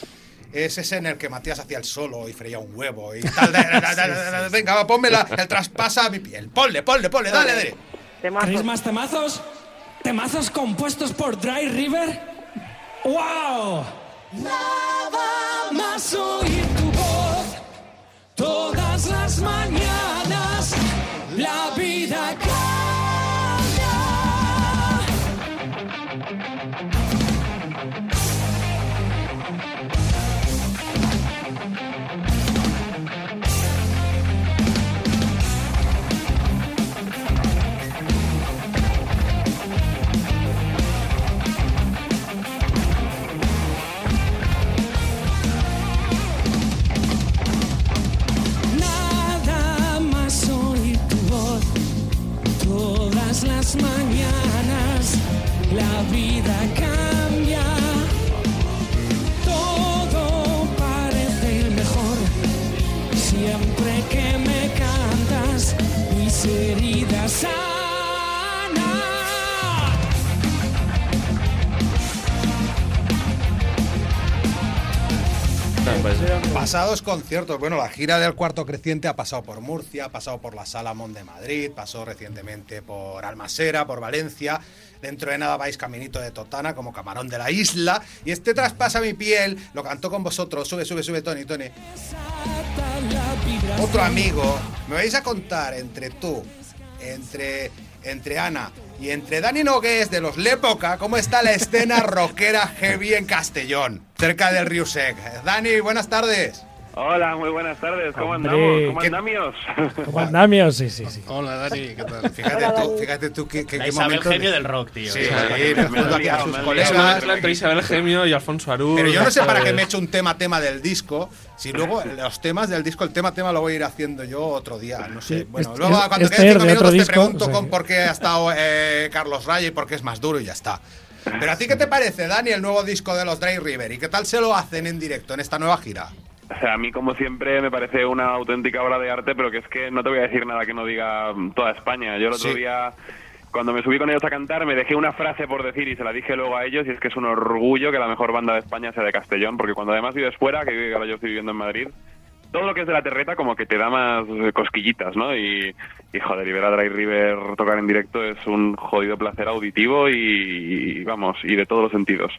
es ese en el que Matías hacía el solo y freía un huevo y tal. Venga, va, ponme la- el traspasa a mi piel. Ponle, ponle, ponle, dale, dale. ¿Queréis más temazos? ¿Temazos compuestos por Dry River? ¡Wow! Nada más oír todas las mañanas, todas Pasados conciertos. Bueno, la gira del cuarto creciente ha pasado por Murcia, ha pasado por la Salamón de Madrid, pasó recientemente por Almasera, por Valencia. Dentro de nada vais caminito de Totana como camarón de la isla. Y este traspasa mi piel, lo cantó con vosotros. Sube, sube, sube, Tony, Tony. Otro amigo. Me vais a contar entre tú, entre, entre Ana y entre Dani Nogués de los Lépoca cómo está la escena rockera heavy en Castellón, cerca del río Sec. Dani, buenas tardes. Hola, muy buenas tardes. ¿Cómo Hombre, andamos? ¿Cómo ¿qué- andamos? Como andamios, sí, sí, sí. Hola, Dani, ¿qué tal? Fíjate tú, fíjate tú qué, qué, La qué Isabel momento de- genio del rock, tío. Sí, Sí, sí, me a sus Es colegas. una mezcla entre Isabel Gemio y Alfonso Arús. Pero yo no sé para qué ¿sabes? me he hecho un tema tema del disco. Si luego los temas del disco, el tema tema lo voy a ir haciendo yo otro día. No sé. Sí, Bueno, es- luego es- cuando es quede cinco minutos te disco, pregunto sea con por qué ha estado eh, Carlos Raya y por qué es más duro y ya está. Pero a ti, ¿qué te parece, Dani, el nuevo disco de los Dry River? ¿Y qué tal se lo hacen en directo en esta nueva gira? O sea, a mí como siempre me parece una auténtica obra de arte, pero que es que no te voy a decir nada que no diga toda España. Yo el otro Sí. día, cuando me subí con ellos a cantar, me dejé una frase por decir y se la dije luego a ellos y es que es un orgullo que la mejor banda de España sea de Castellón, porque cuando además vives fuera, que ahora yo estoy viviendo en Madrid, todo lo que es de la terreta como que te da más eh, cosquillitas, ¿no? Y, y joder, y ver a Dry River tocar en directo es un jodido placer auditivo y, y, vamos, y de todos los sentidos.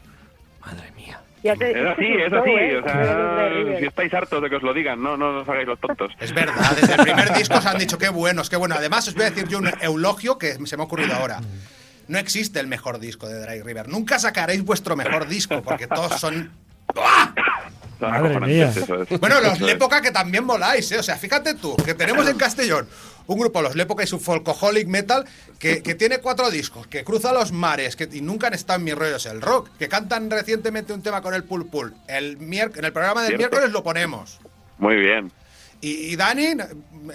Ya te- Es así, es así. ¿eh? O sea, si estáis hartos de que os lo digan, no, no os hagáis los tontos. Es verdad, desde el primer <laughs> disco os han dicho qué buenos, qué bueno. Además, os voy a decir yo un eulogio que se me ha ocurrido ahora. No existe el mejor disco de Dry River. Nunca sacaréis vuestro mejor disco, porque todos son. Son Madre acojonantes, mía. eso es. Bueno, los. Lépoca que también voláis, ¿eh? O sea, fíjate tú, que tenemos en Castellón un grupo, los Lépoca y su Folcoholic Metal, que, que tiene cuatro discos, que cruza los mares, que y nunca han estado en mis rollos el rock, que cantan recientemente un tema con el Pul Pul. El en el programa del Cierto. miércoles lo ponemos. Muy bien. Y, y Dani,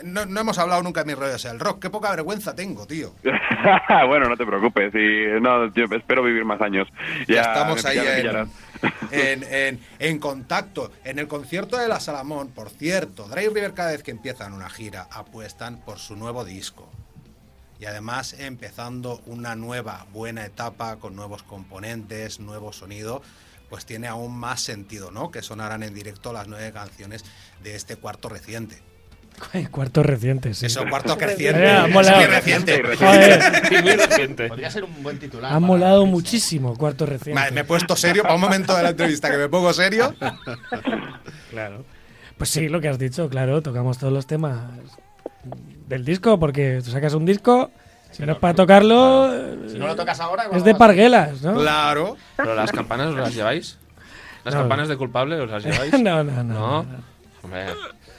no, no hemos hablado nunca de mis rollos el rock. Qué poca vergüenza tengo, tío. <laughs> bueno, no te preocupes. Y, no, yo espero vivir más años. Ya, Ya estamos ahí ya en-. En, contacto. En el concierto de la Salamón, por cierto, Dry River cada vez que empiezan una gira apuestan por su nuevo disco. Y además empezando una nueva buena etapa con nuevos componentes, nuevo sonido, pues tiene aún más sentido, ¿no? Que sonaran en directo las nueve canciones de este cuarto reciente. Cuarto reciente, sí. Eso, cuarto creciente. Eh, ha Es molado. muy reciente. Joder. Podría ser un buen titular. Ha molado muchísimo, cuarto reciente. Me, me he puesto serio para un momento de la entrevista que me pongo serio. Claro. Pues sí, lo que has dicho, claro, tocamos todos los temas del disco, porque tú sacas un disco, si no es para tocarlo, Si no lo tocas ahora, es de parguelas, ¿no? Claro. ¿Pero las campanas os las lleváis? ¿Las No. campanas de culpable os las <laughs> lleváis? No, no, no, Hombre.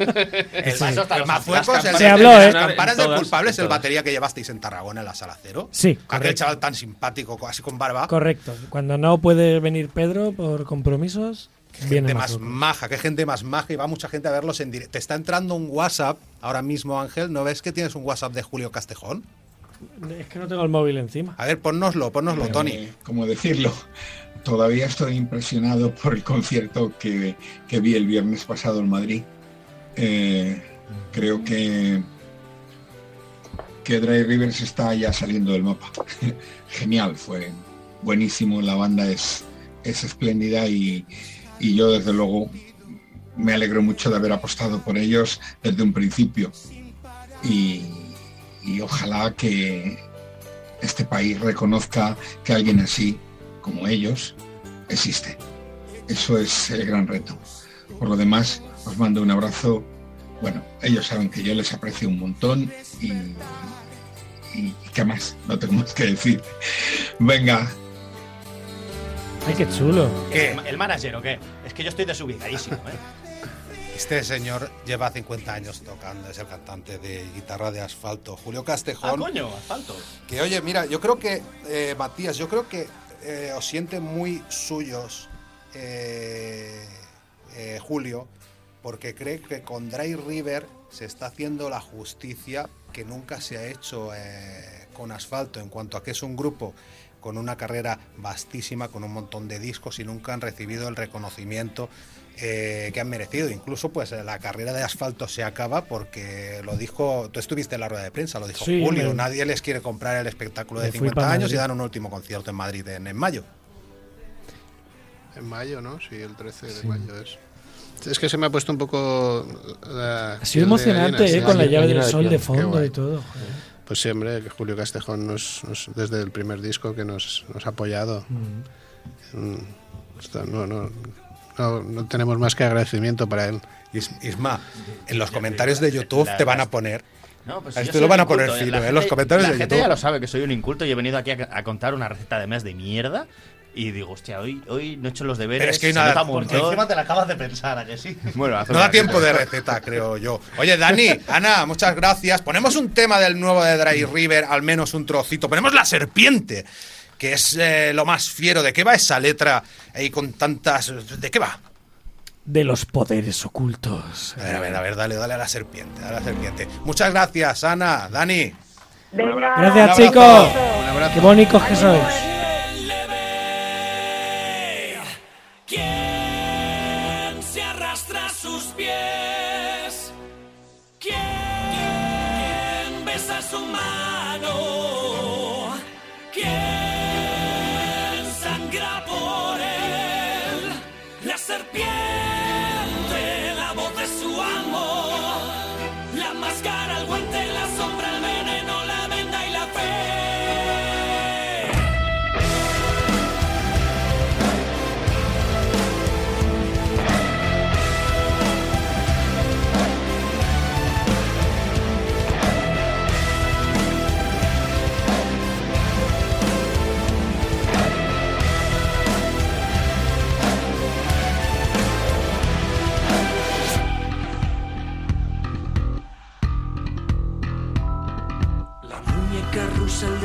<laughs> El, Sí. el Mazuecos, el Se habló, ¿eh? Las campanas del culpable es el batería que llevasteis en Tarragona, en la sala cero. Sí, Aquel correcto. chaval tan simpático, así con barba. Correcto. Cuando no puede venir Pedro por compromisos, viene Gente más maja, qué gente más maja y va mucha gente a verlos en directo. Te está entrando un WhatsApp ahora mismo, Ángel. ¿No ves que tienes un WhatsApp de Julio Castejón? Es que no tengo el móvil encima. A ver, ponnoslo, ponnoslo, Pero, Tony. eh, ¿Cómo decirlo? Todavía estoy impresionado por el concierto que, que vi el viernes pasado en Madrid. Eh, creo que, que Rivers está ya saliendo del mapa. <laughs> Genial, fue buenísimo, la banda es, es espléndida y, y yo desde luego me alegro mucho de haber apostado por ellos desde un principio. Y, y ojalá que este país reconozca que alguien así como ellos existe. Eso es el gran reto. Por lo demás, os mando un abrazo. Bueno, ellos saben que yo les aprecio un montón y, y qué más, no tengo más que decir. Venga, Ay, qué chulo. ¿Qué? ¿El manager o qué? Es que yo estoy desubicadísimo, ¿eh? <laughs> Este señor lleva 50 años tocando, es el cantante de guitarra de asfalto, Julio Ah, Castejón. coño, asfalto. Que oye, mira, yo creo que, eh, Matías, yo creo que eh, os siente muy suyos eh, eh, Julio, porque cree que con Dry River se está haciendo la justicia que nunca se ha hecho eh, con asfalto, en cuanto a que es un grupo con una carrera vastísima, con un montón de discos y nunca han recibido el reconocimiento eh, que han merecido. Incluso pues la carrera de asfalto se acaba porque lo dijo, tú estuviste en la rueda de prensa, lo dijo Sí, Julio, me- nadie les quiere comprar el espectáculo de me fui 50 pa' años y dan un último concierto en Madrid en, en mayo. En mayo, ¿no? Sí, el 13 de mayo es. Es que se me ha puesto un poco. la Ha sido emocionante, gallina, ¿eh? sí. Con la llave del sol de fondo y todo. joder. Pues siempre que Julio Castejón nos, nos- desde el primer disco que nos, nos ha apoyado. Mm, esto no, no, no, no tenemos más que agradecimiento para él. Is- Isma, en los comentarios de YouTube te van a poner. No, pues esto lo van a poner inculto, fino, la ¿eh? Los gente- comentarios La de gente YouTube. ya lo sabe que soy un inculto y he venido aquí a, a contar una receta de mes de mierda. Y digo, hostia, hoy, hoy no he hecho los deberes. Pero es que hay se una- nota un Porque encima te la acabas de pensar, ¿a que sí? <laughs> Bueno, hace No da tiempo de receta. creo yo. Oye, Dani, Ana, muchas gracias. Ponemos un tema del nuevo de Dry River, al menos un trocito. Ponemos La Serpiente, que es eh, lo más fiero. ¿De qué va esa letra ahí con tantas... ¿De qué va? De los poderes ocultos. A ver, a ver, a ver, dale, dale a La Serpiente, dale a La Serpiente. Muchas gracias, Ana, Dani. Venga. Gracias, Un abrazo. chicos. Un abrazo. Qué bonitos que sois.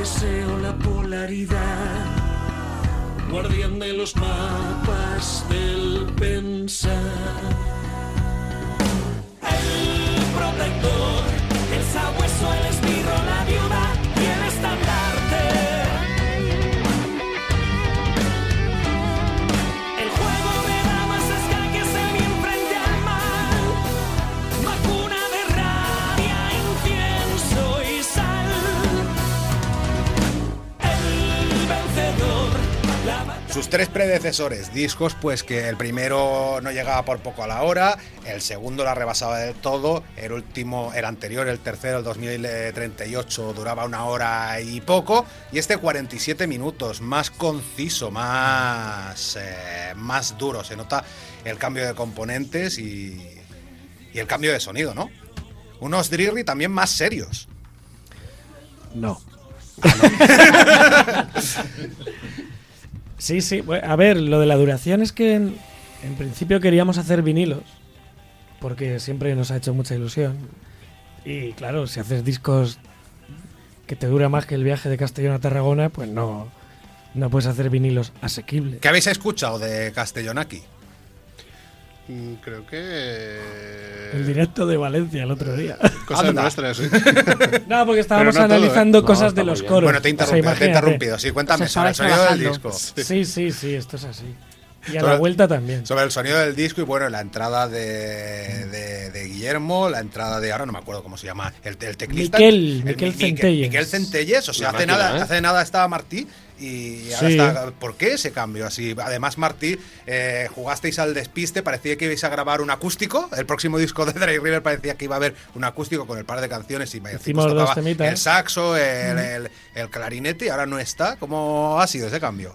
Deseo, la polaridad. Guardián de los mapas del pensar. Predecesores, discos, pues que el primero no llegaba por poco a la hora, el segundo la rebasaba del todo, el último, el anterior, el tercero, el 2038, duraba una hora y poco, y este 47 minutos, más conciso, más, eh, más duro, se nota el cambio de componentes y, y el cambio de sonido, ¿no? Unos Drirri también más serios. No. <laughs> Sí, sí. A ver, lo de la duración es que en, en principio queríamos hacer vinilos, porque siempre nos ha hecho mucha ilusión. Y claro, si haces discos que te dura más que el viaje de Castellón a Tarragona, pues no, no puedes hacer vinilos asequibles. ¿Qué habéis escuchado de Castellón aquí? Mm, Creo que. El directo de Valencia el otro día. Cosas Anda. nuestras. <laughs> No, porque estábamos todo, ¿eh? analizando No, cosas de los bien. coros. Bueno, te he O sea, interrumpido, te he imagínate. interrumpido. Sí, cuéntame sobre el sonido del disco. Sí, sí, sí, esto es así. Y a Sobre- la vuelta también. Sobre el sonido del disco y bueno, la entrada de, de- de Guillermo, la entrada de ahora no me acuerdo cómo se llama, el, el teclista. Miquel, el Miquel Mi- Centelles. Miquel Centelles, o sea, La hace máquina, nada, ¿eh? hace nada estaba Martí y ahora Sí. está. ¿Por qué ese cambio así? Además, Martí, eh, jugasteis al despiste, parecía que ibais a grabar un acústico. El próximo disco de Dry River parecía que iba a haber un acústico con el par de canciones y Hicimos dos tocaba temitas. el saxo, el, el- el clarinete y ahora no está. ¿Cómo ha sido ese cambio?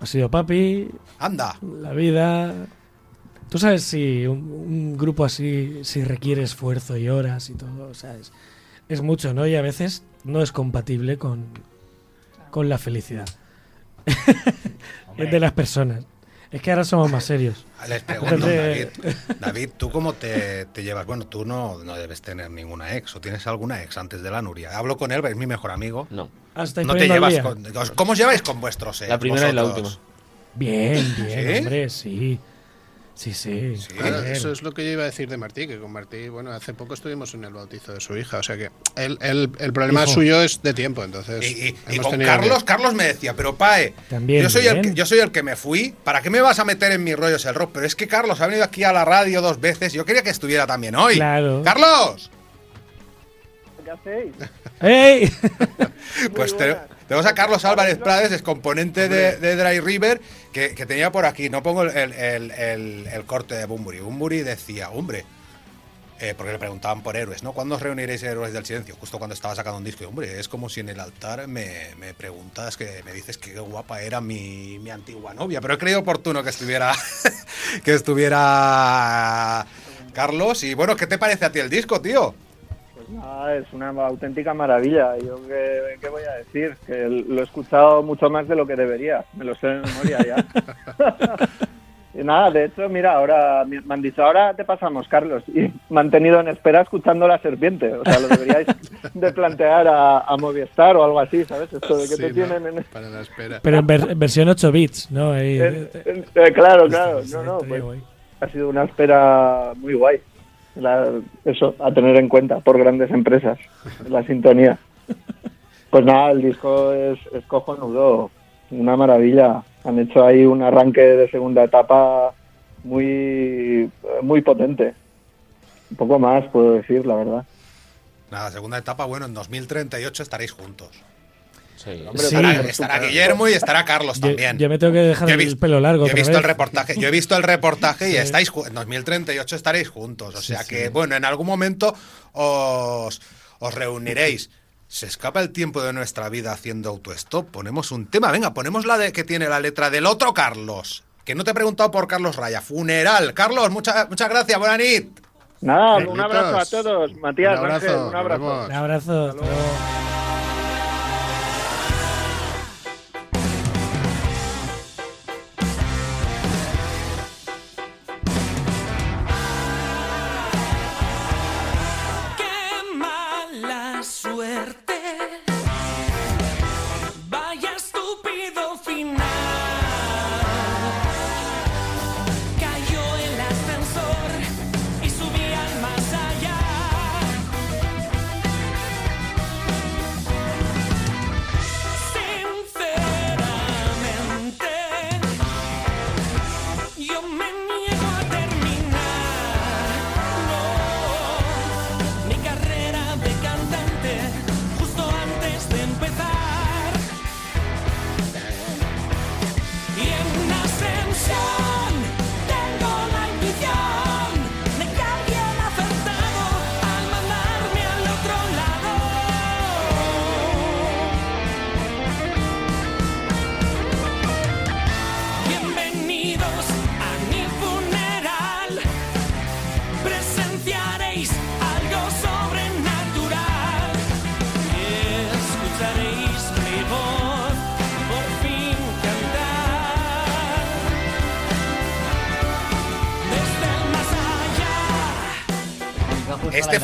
Ha sido papi, Anda. la vida. Tú sabes si un, un grupo así si requiere esfuerzo y horas y todo, o sea, es, es mucho, ¿no? Y a veces no es compatible con, con la felicidad <laughs> de las personas. Es que ahora somos más serios. Les <laughs> pregunto, David, <laughs> David, ¿tú cómo te, te llevas? Bueno, tú no, no debes tener ninguna ex, o tienes alguna ex antes de la Nuria. Hablo con él, es mi mejor amigo. No. Ah, No te llevas con, ¿Cómo os lleváis con vuestros ex? La primera y la última. Bien, bien, ¿Sí? hombre, sí. Sí, sí. Claro, Joder. eso es lo que yo iba a decir de Martí, que con Martí, bueno, hace poco estuvimos en el bautizo de su hija, o sea que el, el- el problema Hijo. suyo es de tiempo, entonces. Y, y- y hemos con Carlos, que- Carlos me decía, pero Pae, También, yo soy, el que, yo soy el que me fui, ¿para qué me vas a meter en mis rollos el rock? Pero es que Carlos ha venido aquí a la radio dos veces, yo quería que estuviera también hoy. Claro. ¡Carlos! ¿Qué hacéis? <laughs> ¡Ey! <laughs> <laughs> Pues te- tenemos a Carlos Álvarez Prades, es componente de, de Dry River, que, que tenía por aquí, no pongo el, el- el- el corte de Bumburi. Bumburi decía, hombre, eh, porque le preguntaban por héroes, ¿no? ¿Cuándo os reuniréis héroes del silencio? Justo cuando estaba sacando un disco. Y, hombre, es como si en el altar me, me preguntas, que me dices que qué guapa era mi, mi antigua novia. Pero he creído oportuno que estuviera, que estuviera Carlos. Y bueno, ¿qué te parece a ti el disco, tío? Nada, es una auténtica maravilla. Yo qué, qué voy a decir, que lo he escuchado mucho más de lo que debería. Me lo sé de memoria ya. <laughs> y nada, de hecho, mira, ahora me han dicho, ahora te pasamos, Carlos. Y me han tenido en espera escuchando La Serpiente. O sea, lo deberíais de plantear a, a Movistar o algo así, ¿sabes? Esto de que Sí, te ¿no? tienen en... Para la espera. Pero en, ver- en versión 8 bits, ¿no? Ahí- Eh, eh, eh, claro, claro. No, no, pues, ha sido una espera muy guay. La- eso, a tener en cuenta por grandes empresas, la sintonía. Pues nada, el disco es, cojonudo, una maravilla. Han hecho ahí un arranque de segunda etapa muy muy potente. Un poco más, puedo decir, la verdad. Nada, segunda etapa, bueno, en 2038 estaréis juntos. Sí. Hombre, Estará. Guillermo y estará Carlos también. yo me tengo que dejar Yo he el visto- pelo largo. Yo he visto el reportaje, yo he visto el reportaje y estáis en 2038 estaréis juntos, o sea sí. que bueno, en algún momento os, os reuniréis. Se escapa el tiempo de nuestra vida haciendo autostop. Ponemos un tema, venga, ponemos la de que tiene la letra del otro Carlos. Que no te he preguntado por Carlos Raya. Funeral. Carlos, muchas muchas gracias, buena nit. Nada, un abrazo a todos. Matías, un abrazo, Ángel, un abrazo. Un abrazo.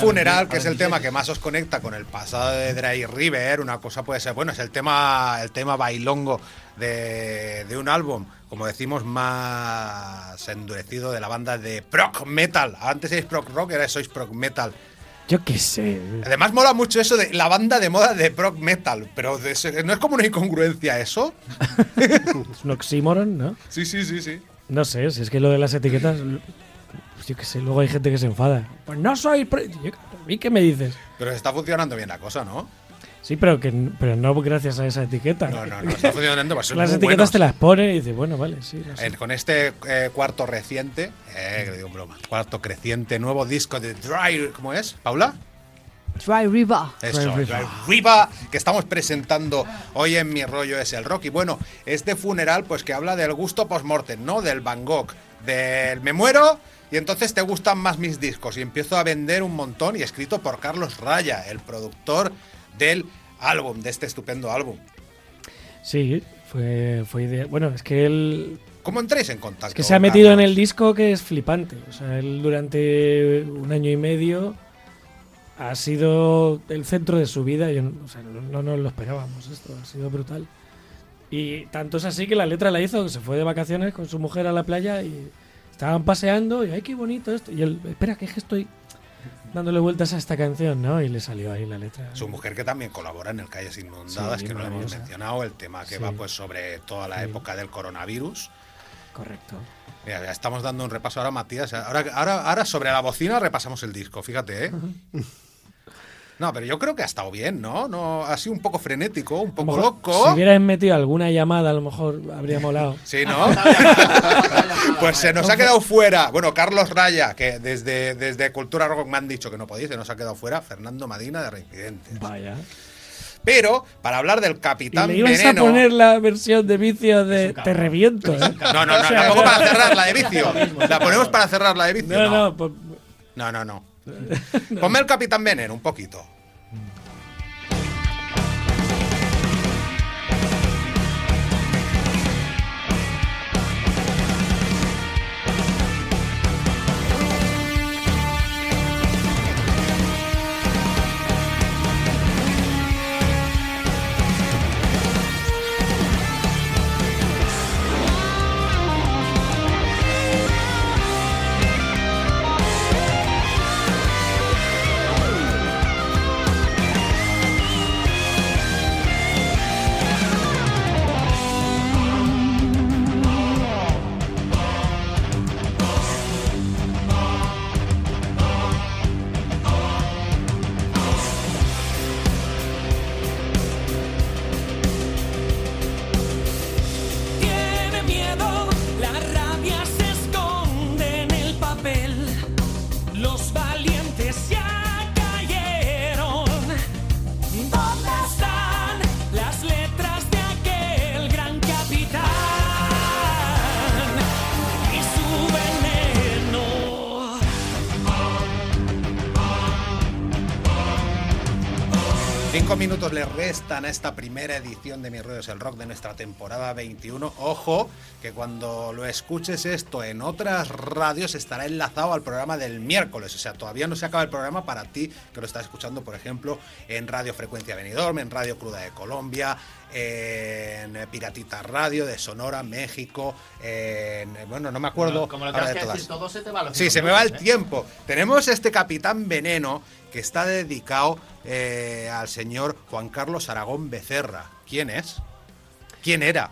Funeral, que es el tema que más os conecta con el pasado de Dry River, una cosa puede ser, bueno, es el tema, el tema bailongo de, de un álbum, como decimos, más endurecido de la banda de proc metal. Antes erais proc rock, ahora sois proc metal. Yo qué sé. Además mola mucho eso de la banda de moda de proc metal, pero de ese- ¿no es como una incongruencia eso? <laughs> Es un oxímoron, ¿no? Sí, sí, sí, sí. No sé, si es que lo de las etiquetas. Pues yo qué sé, luego hay gente que se enfada. Pues no soy. pre- Yo- ¿A mí qué me dices? Pero está funcionando bien la cosa, ¿no? Sí, pero que pero no gracias a esa etiqueta. No, no, no, está funcionando, pues <laughs> son Las muy etiquetas buenos. te las pone y dices, bueno, vale, sí. sé. En- con este eh, cuarto reciente, eh, que le digo broma, cuarto creciente, nuevo disco de Dry, ¿cómo es? ¿Paula? Dry River. Eso, Dry River. Dry River, que estamos presentando hoy en Mi Rollo es el Rock. Y bueno, este funeral, pues que habla del gusto post-mortem, ¿no? Del Van Gogh, del me muero y entonces te gustan más mis discos. Y empiezo a vender un montón y escrito por Carlos Raya, el productor del álbum, de este estupendo álbum. Sí, fue, fue idea. Bueno, es que él. ¿Cómo entréis en contacto? Es que se ha metido en el disco que es flipante. O sea, él durante un año y medio ha sido el centro de su vida. Yo o sea, no, no nos lo esperábamos esto, ha sido brutal. Y tanto es así que la letra la hizo, se fue de vacaciones con su mujer a la playa y estaban paseando y ¡ay, qué bonito esto! Y él, espera, que es que estoy dándole vueltas a esta canción, ¿no? Y le salió ahí la letra. Su mujer que también colabora en el Calles Inundadas, Sí, que no lo hemos mencionado, el tema que Sí. va pues sobre toda la Sí. época del coronavirus. Correcto. Mira, ya estamos dando un repaso ahora, Matías. Ahora, ahora, ahora sobre la bocina repasamos el disco, fíjate, ¿eh? <laughs> No, pero yo creo que ha estado bien, ¿no? no ha sido un poco frenético, un poco mejor, loco. Si hubieras metido alguna llamada, a lo mejor habría molado. <laughs> Sí, ¿no? <laughs> pues se nos ha quedado fuera. Bueno, Carlos Raya, que desde, desde Cultura Rock me han dicho que no podéis, se nos ha quedado fuera. Fernando Madina de Reincidentes. Vaya. Pero, para hablar del Y Capitán le ibas Veneno. a poner la versión de vicio de Te reviento, ¿eh? No, no, no, O sea, la pongo para cerrar la de vicio. La ponemos para cerrar la de vicio. No, No, no, pues- no, no. Ponme el Capitán Veneno un poquito. Minutos le restan a esta primera edición de Mi Rollo es el Rock de nuestra temporada 21. Ojo, que cuando lo escuches esto en otras radios estará enlazado al programa del miércoles. O sea, todavía no se acaba el programa para ti que lo estás escuchando, por ejemplo, en Radio Frecuencia Benidorm, en Radio Cruda de Colombia, en Piratita Radio de Sonora, México, en, bueno, no me acuerdo. Como lo ahora tengas de que todas. decir todo, se te va a los Sí, se me va el ¿eh? tiempo. Tenemos este Capitán Veneno que está dedicado eh, al señor Juan Carlos Aragón Becerra. ¿Quién es? ¿Quién era?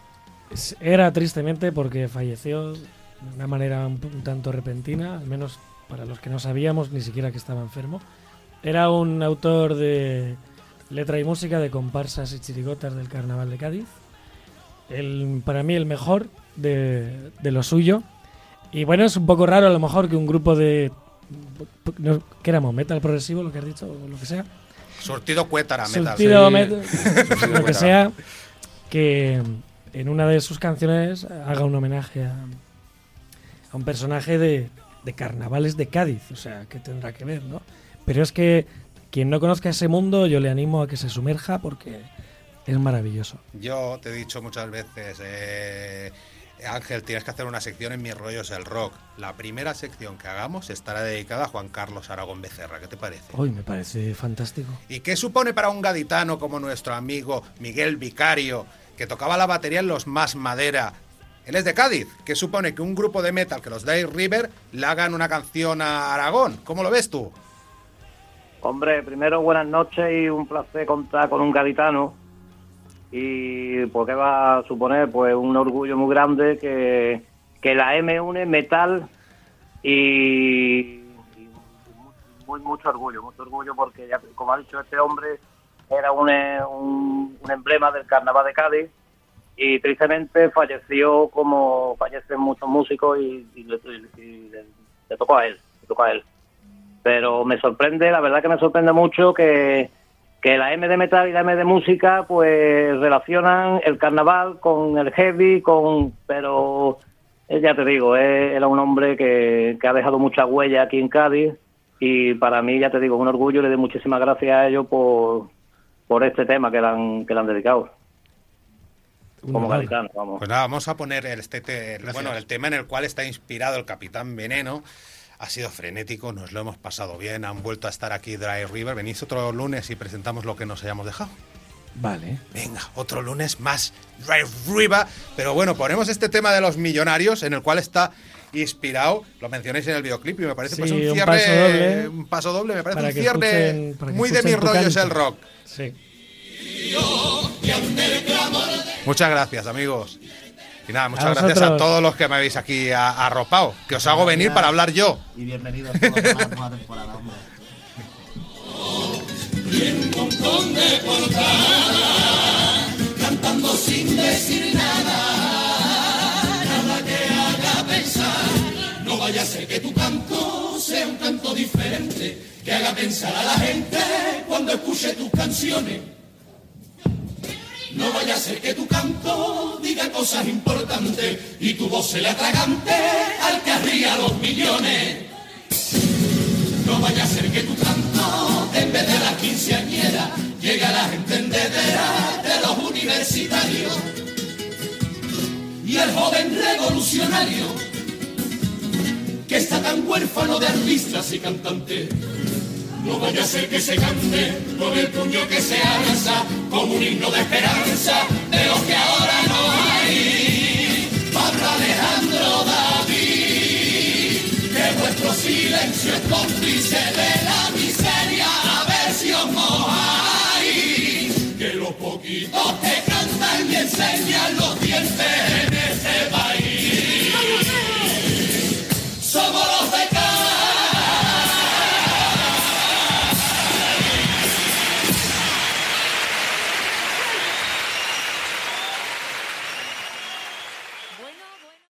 Era tristemente porque falleció de una manera un, un tanto repentina, al menos para los que no sabíamos ni siquiera que estaba enfermo. Era un autor de letra y música de comparsas y chirigotas del Carnaval de Cádiz. El, para mí el mejor de, de lo suyo. Y bueno, es un poco raro a lo mejor que un grupo de... no, ¿Qué éramos? ¿Metal progresivo, lo que has dicho? O lo que sea. Surtido Cuétara, metal. Surtido Sí. met- <laughs> Surtido lo que sea, que en una de sus canciones haga un homenaje a, a un personaje de, de carnavales de Cádiz, o sea, que tendrá que ver, ¿no? Pero es que quien no conozca ese mundo, yo le animo a que se sumerja porque es maravilloso. Yo te he dicho muchas veces, eh, Ángel, tienes que hacer una sección en Mis Rollos el Rock. La primera sección que hagamos estará dedicada a Juan Carlos Aragón Becerra. ¿Qué te parece? Hoy me parece fantástico. ¿Y qué supone para un gaditano como nuestro amigo Miguel Vicario, que tocaba la batería en los Más Madera? Él es de Cádiz. ¿Qué supone que un grupo de metal que los Day River le hagan una canción a Aragón? ¿Cómo lo ves tú? Hombre, primero buenas noches y un placer contar con un gaditano. Y pues qué va a suponer, pues un orgullo muy grande que, que la M une metal y, y muy mucho orgullo, mucho orgullo porque ya como ha dicho este hombre era un, un, un emblema del carnaval de Cádiz y tristemente falleció como fallecen muchos músicos y, y le, y le- le tocó a él, le tocó a él pero me sorprende, la verdad que me sorprende mucho que, que la M de metal y la M de música pues relacionan el carnaval con el heavy, con pero eh, ya te digo, eh, era un hombre que, que ha dejado mucha huella aquí en Cádiz y para mí, ya te digo, un orgullo le doy muchísimas gracias a ellos por, por este tema que le han, que le han dedicado. Como gaditano, vamos. Pues nada, vamos a poner el, este, te- el- bueno, el tema en el cual está inspirado el Capitán Veneno. Ha sido frenético, nos lo hemos pasado bien, han vuelto a estar aquí Dry River. Venís otro lunes y presentamos lo que nos hayamos dejado. Vale. Venga, otro lunes más Dry River. Pero bueno, ponemos este tema de los millonarios en el cual está inspirado. Lo mencionáis en el videoclip y me parece pues, Sí, un un cierre. paso doble. un paso doble, me parece un cierre escuchen- muy de tu rollos canto. el rock. Sí. Muchas gracias, amigos. Y nada, muchas A gracias a vosotros. todos los que me habéis aquí a- arropado. Que os hago venir para hablar yo. Y bienvenidos todos a la nueva <laughs> temporada, hombre. montón de portada, cantando sin decir nada, nada que haga pensar. No vaya a ser que tu canto sea un canto diferente, que haga pensar a la gente cuando escuche tus canciones. No vaya a ser que tu canto diga cosas importantes y tu voz se le atragante al que arría los millones. No vaya a ser que tu canto, en vez de la quinceañera, llegue a la gente entendedera de los universitarios. Y el joven revolucionario, que está tan huérfano de artistas y cantantes. No vaya a ser que se cante con el puño que se alza, como un himno de esperanza, de los que ahora no hay. Pablo Alejandro David, que vuestro silencio es cómplice de la miseria, a ver si os mojáis. Que los poquitos que cantan y enseñan los dientes en ese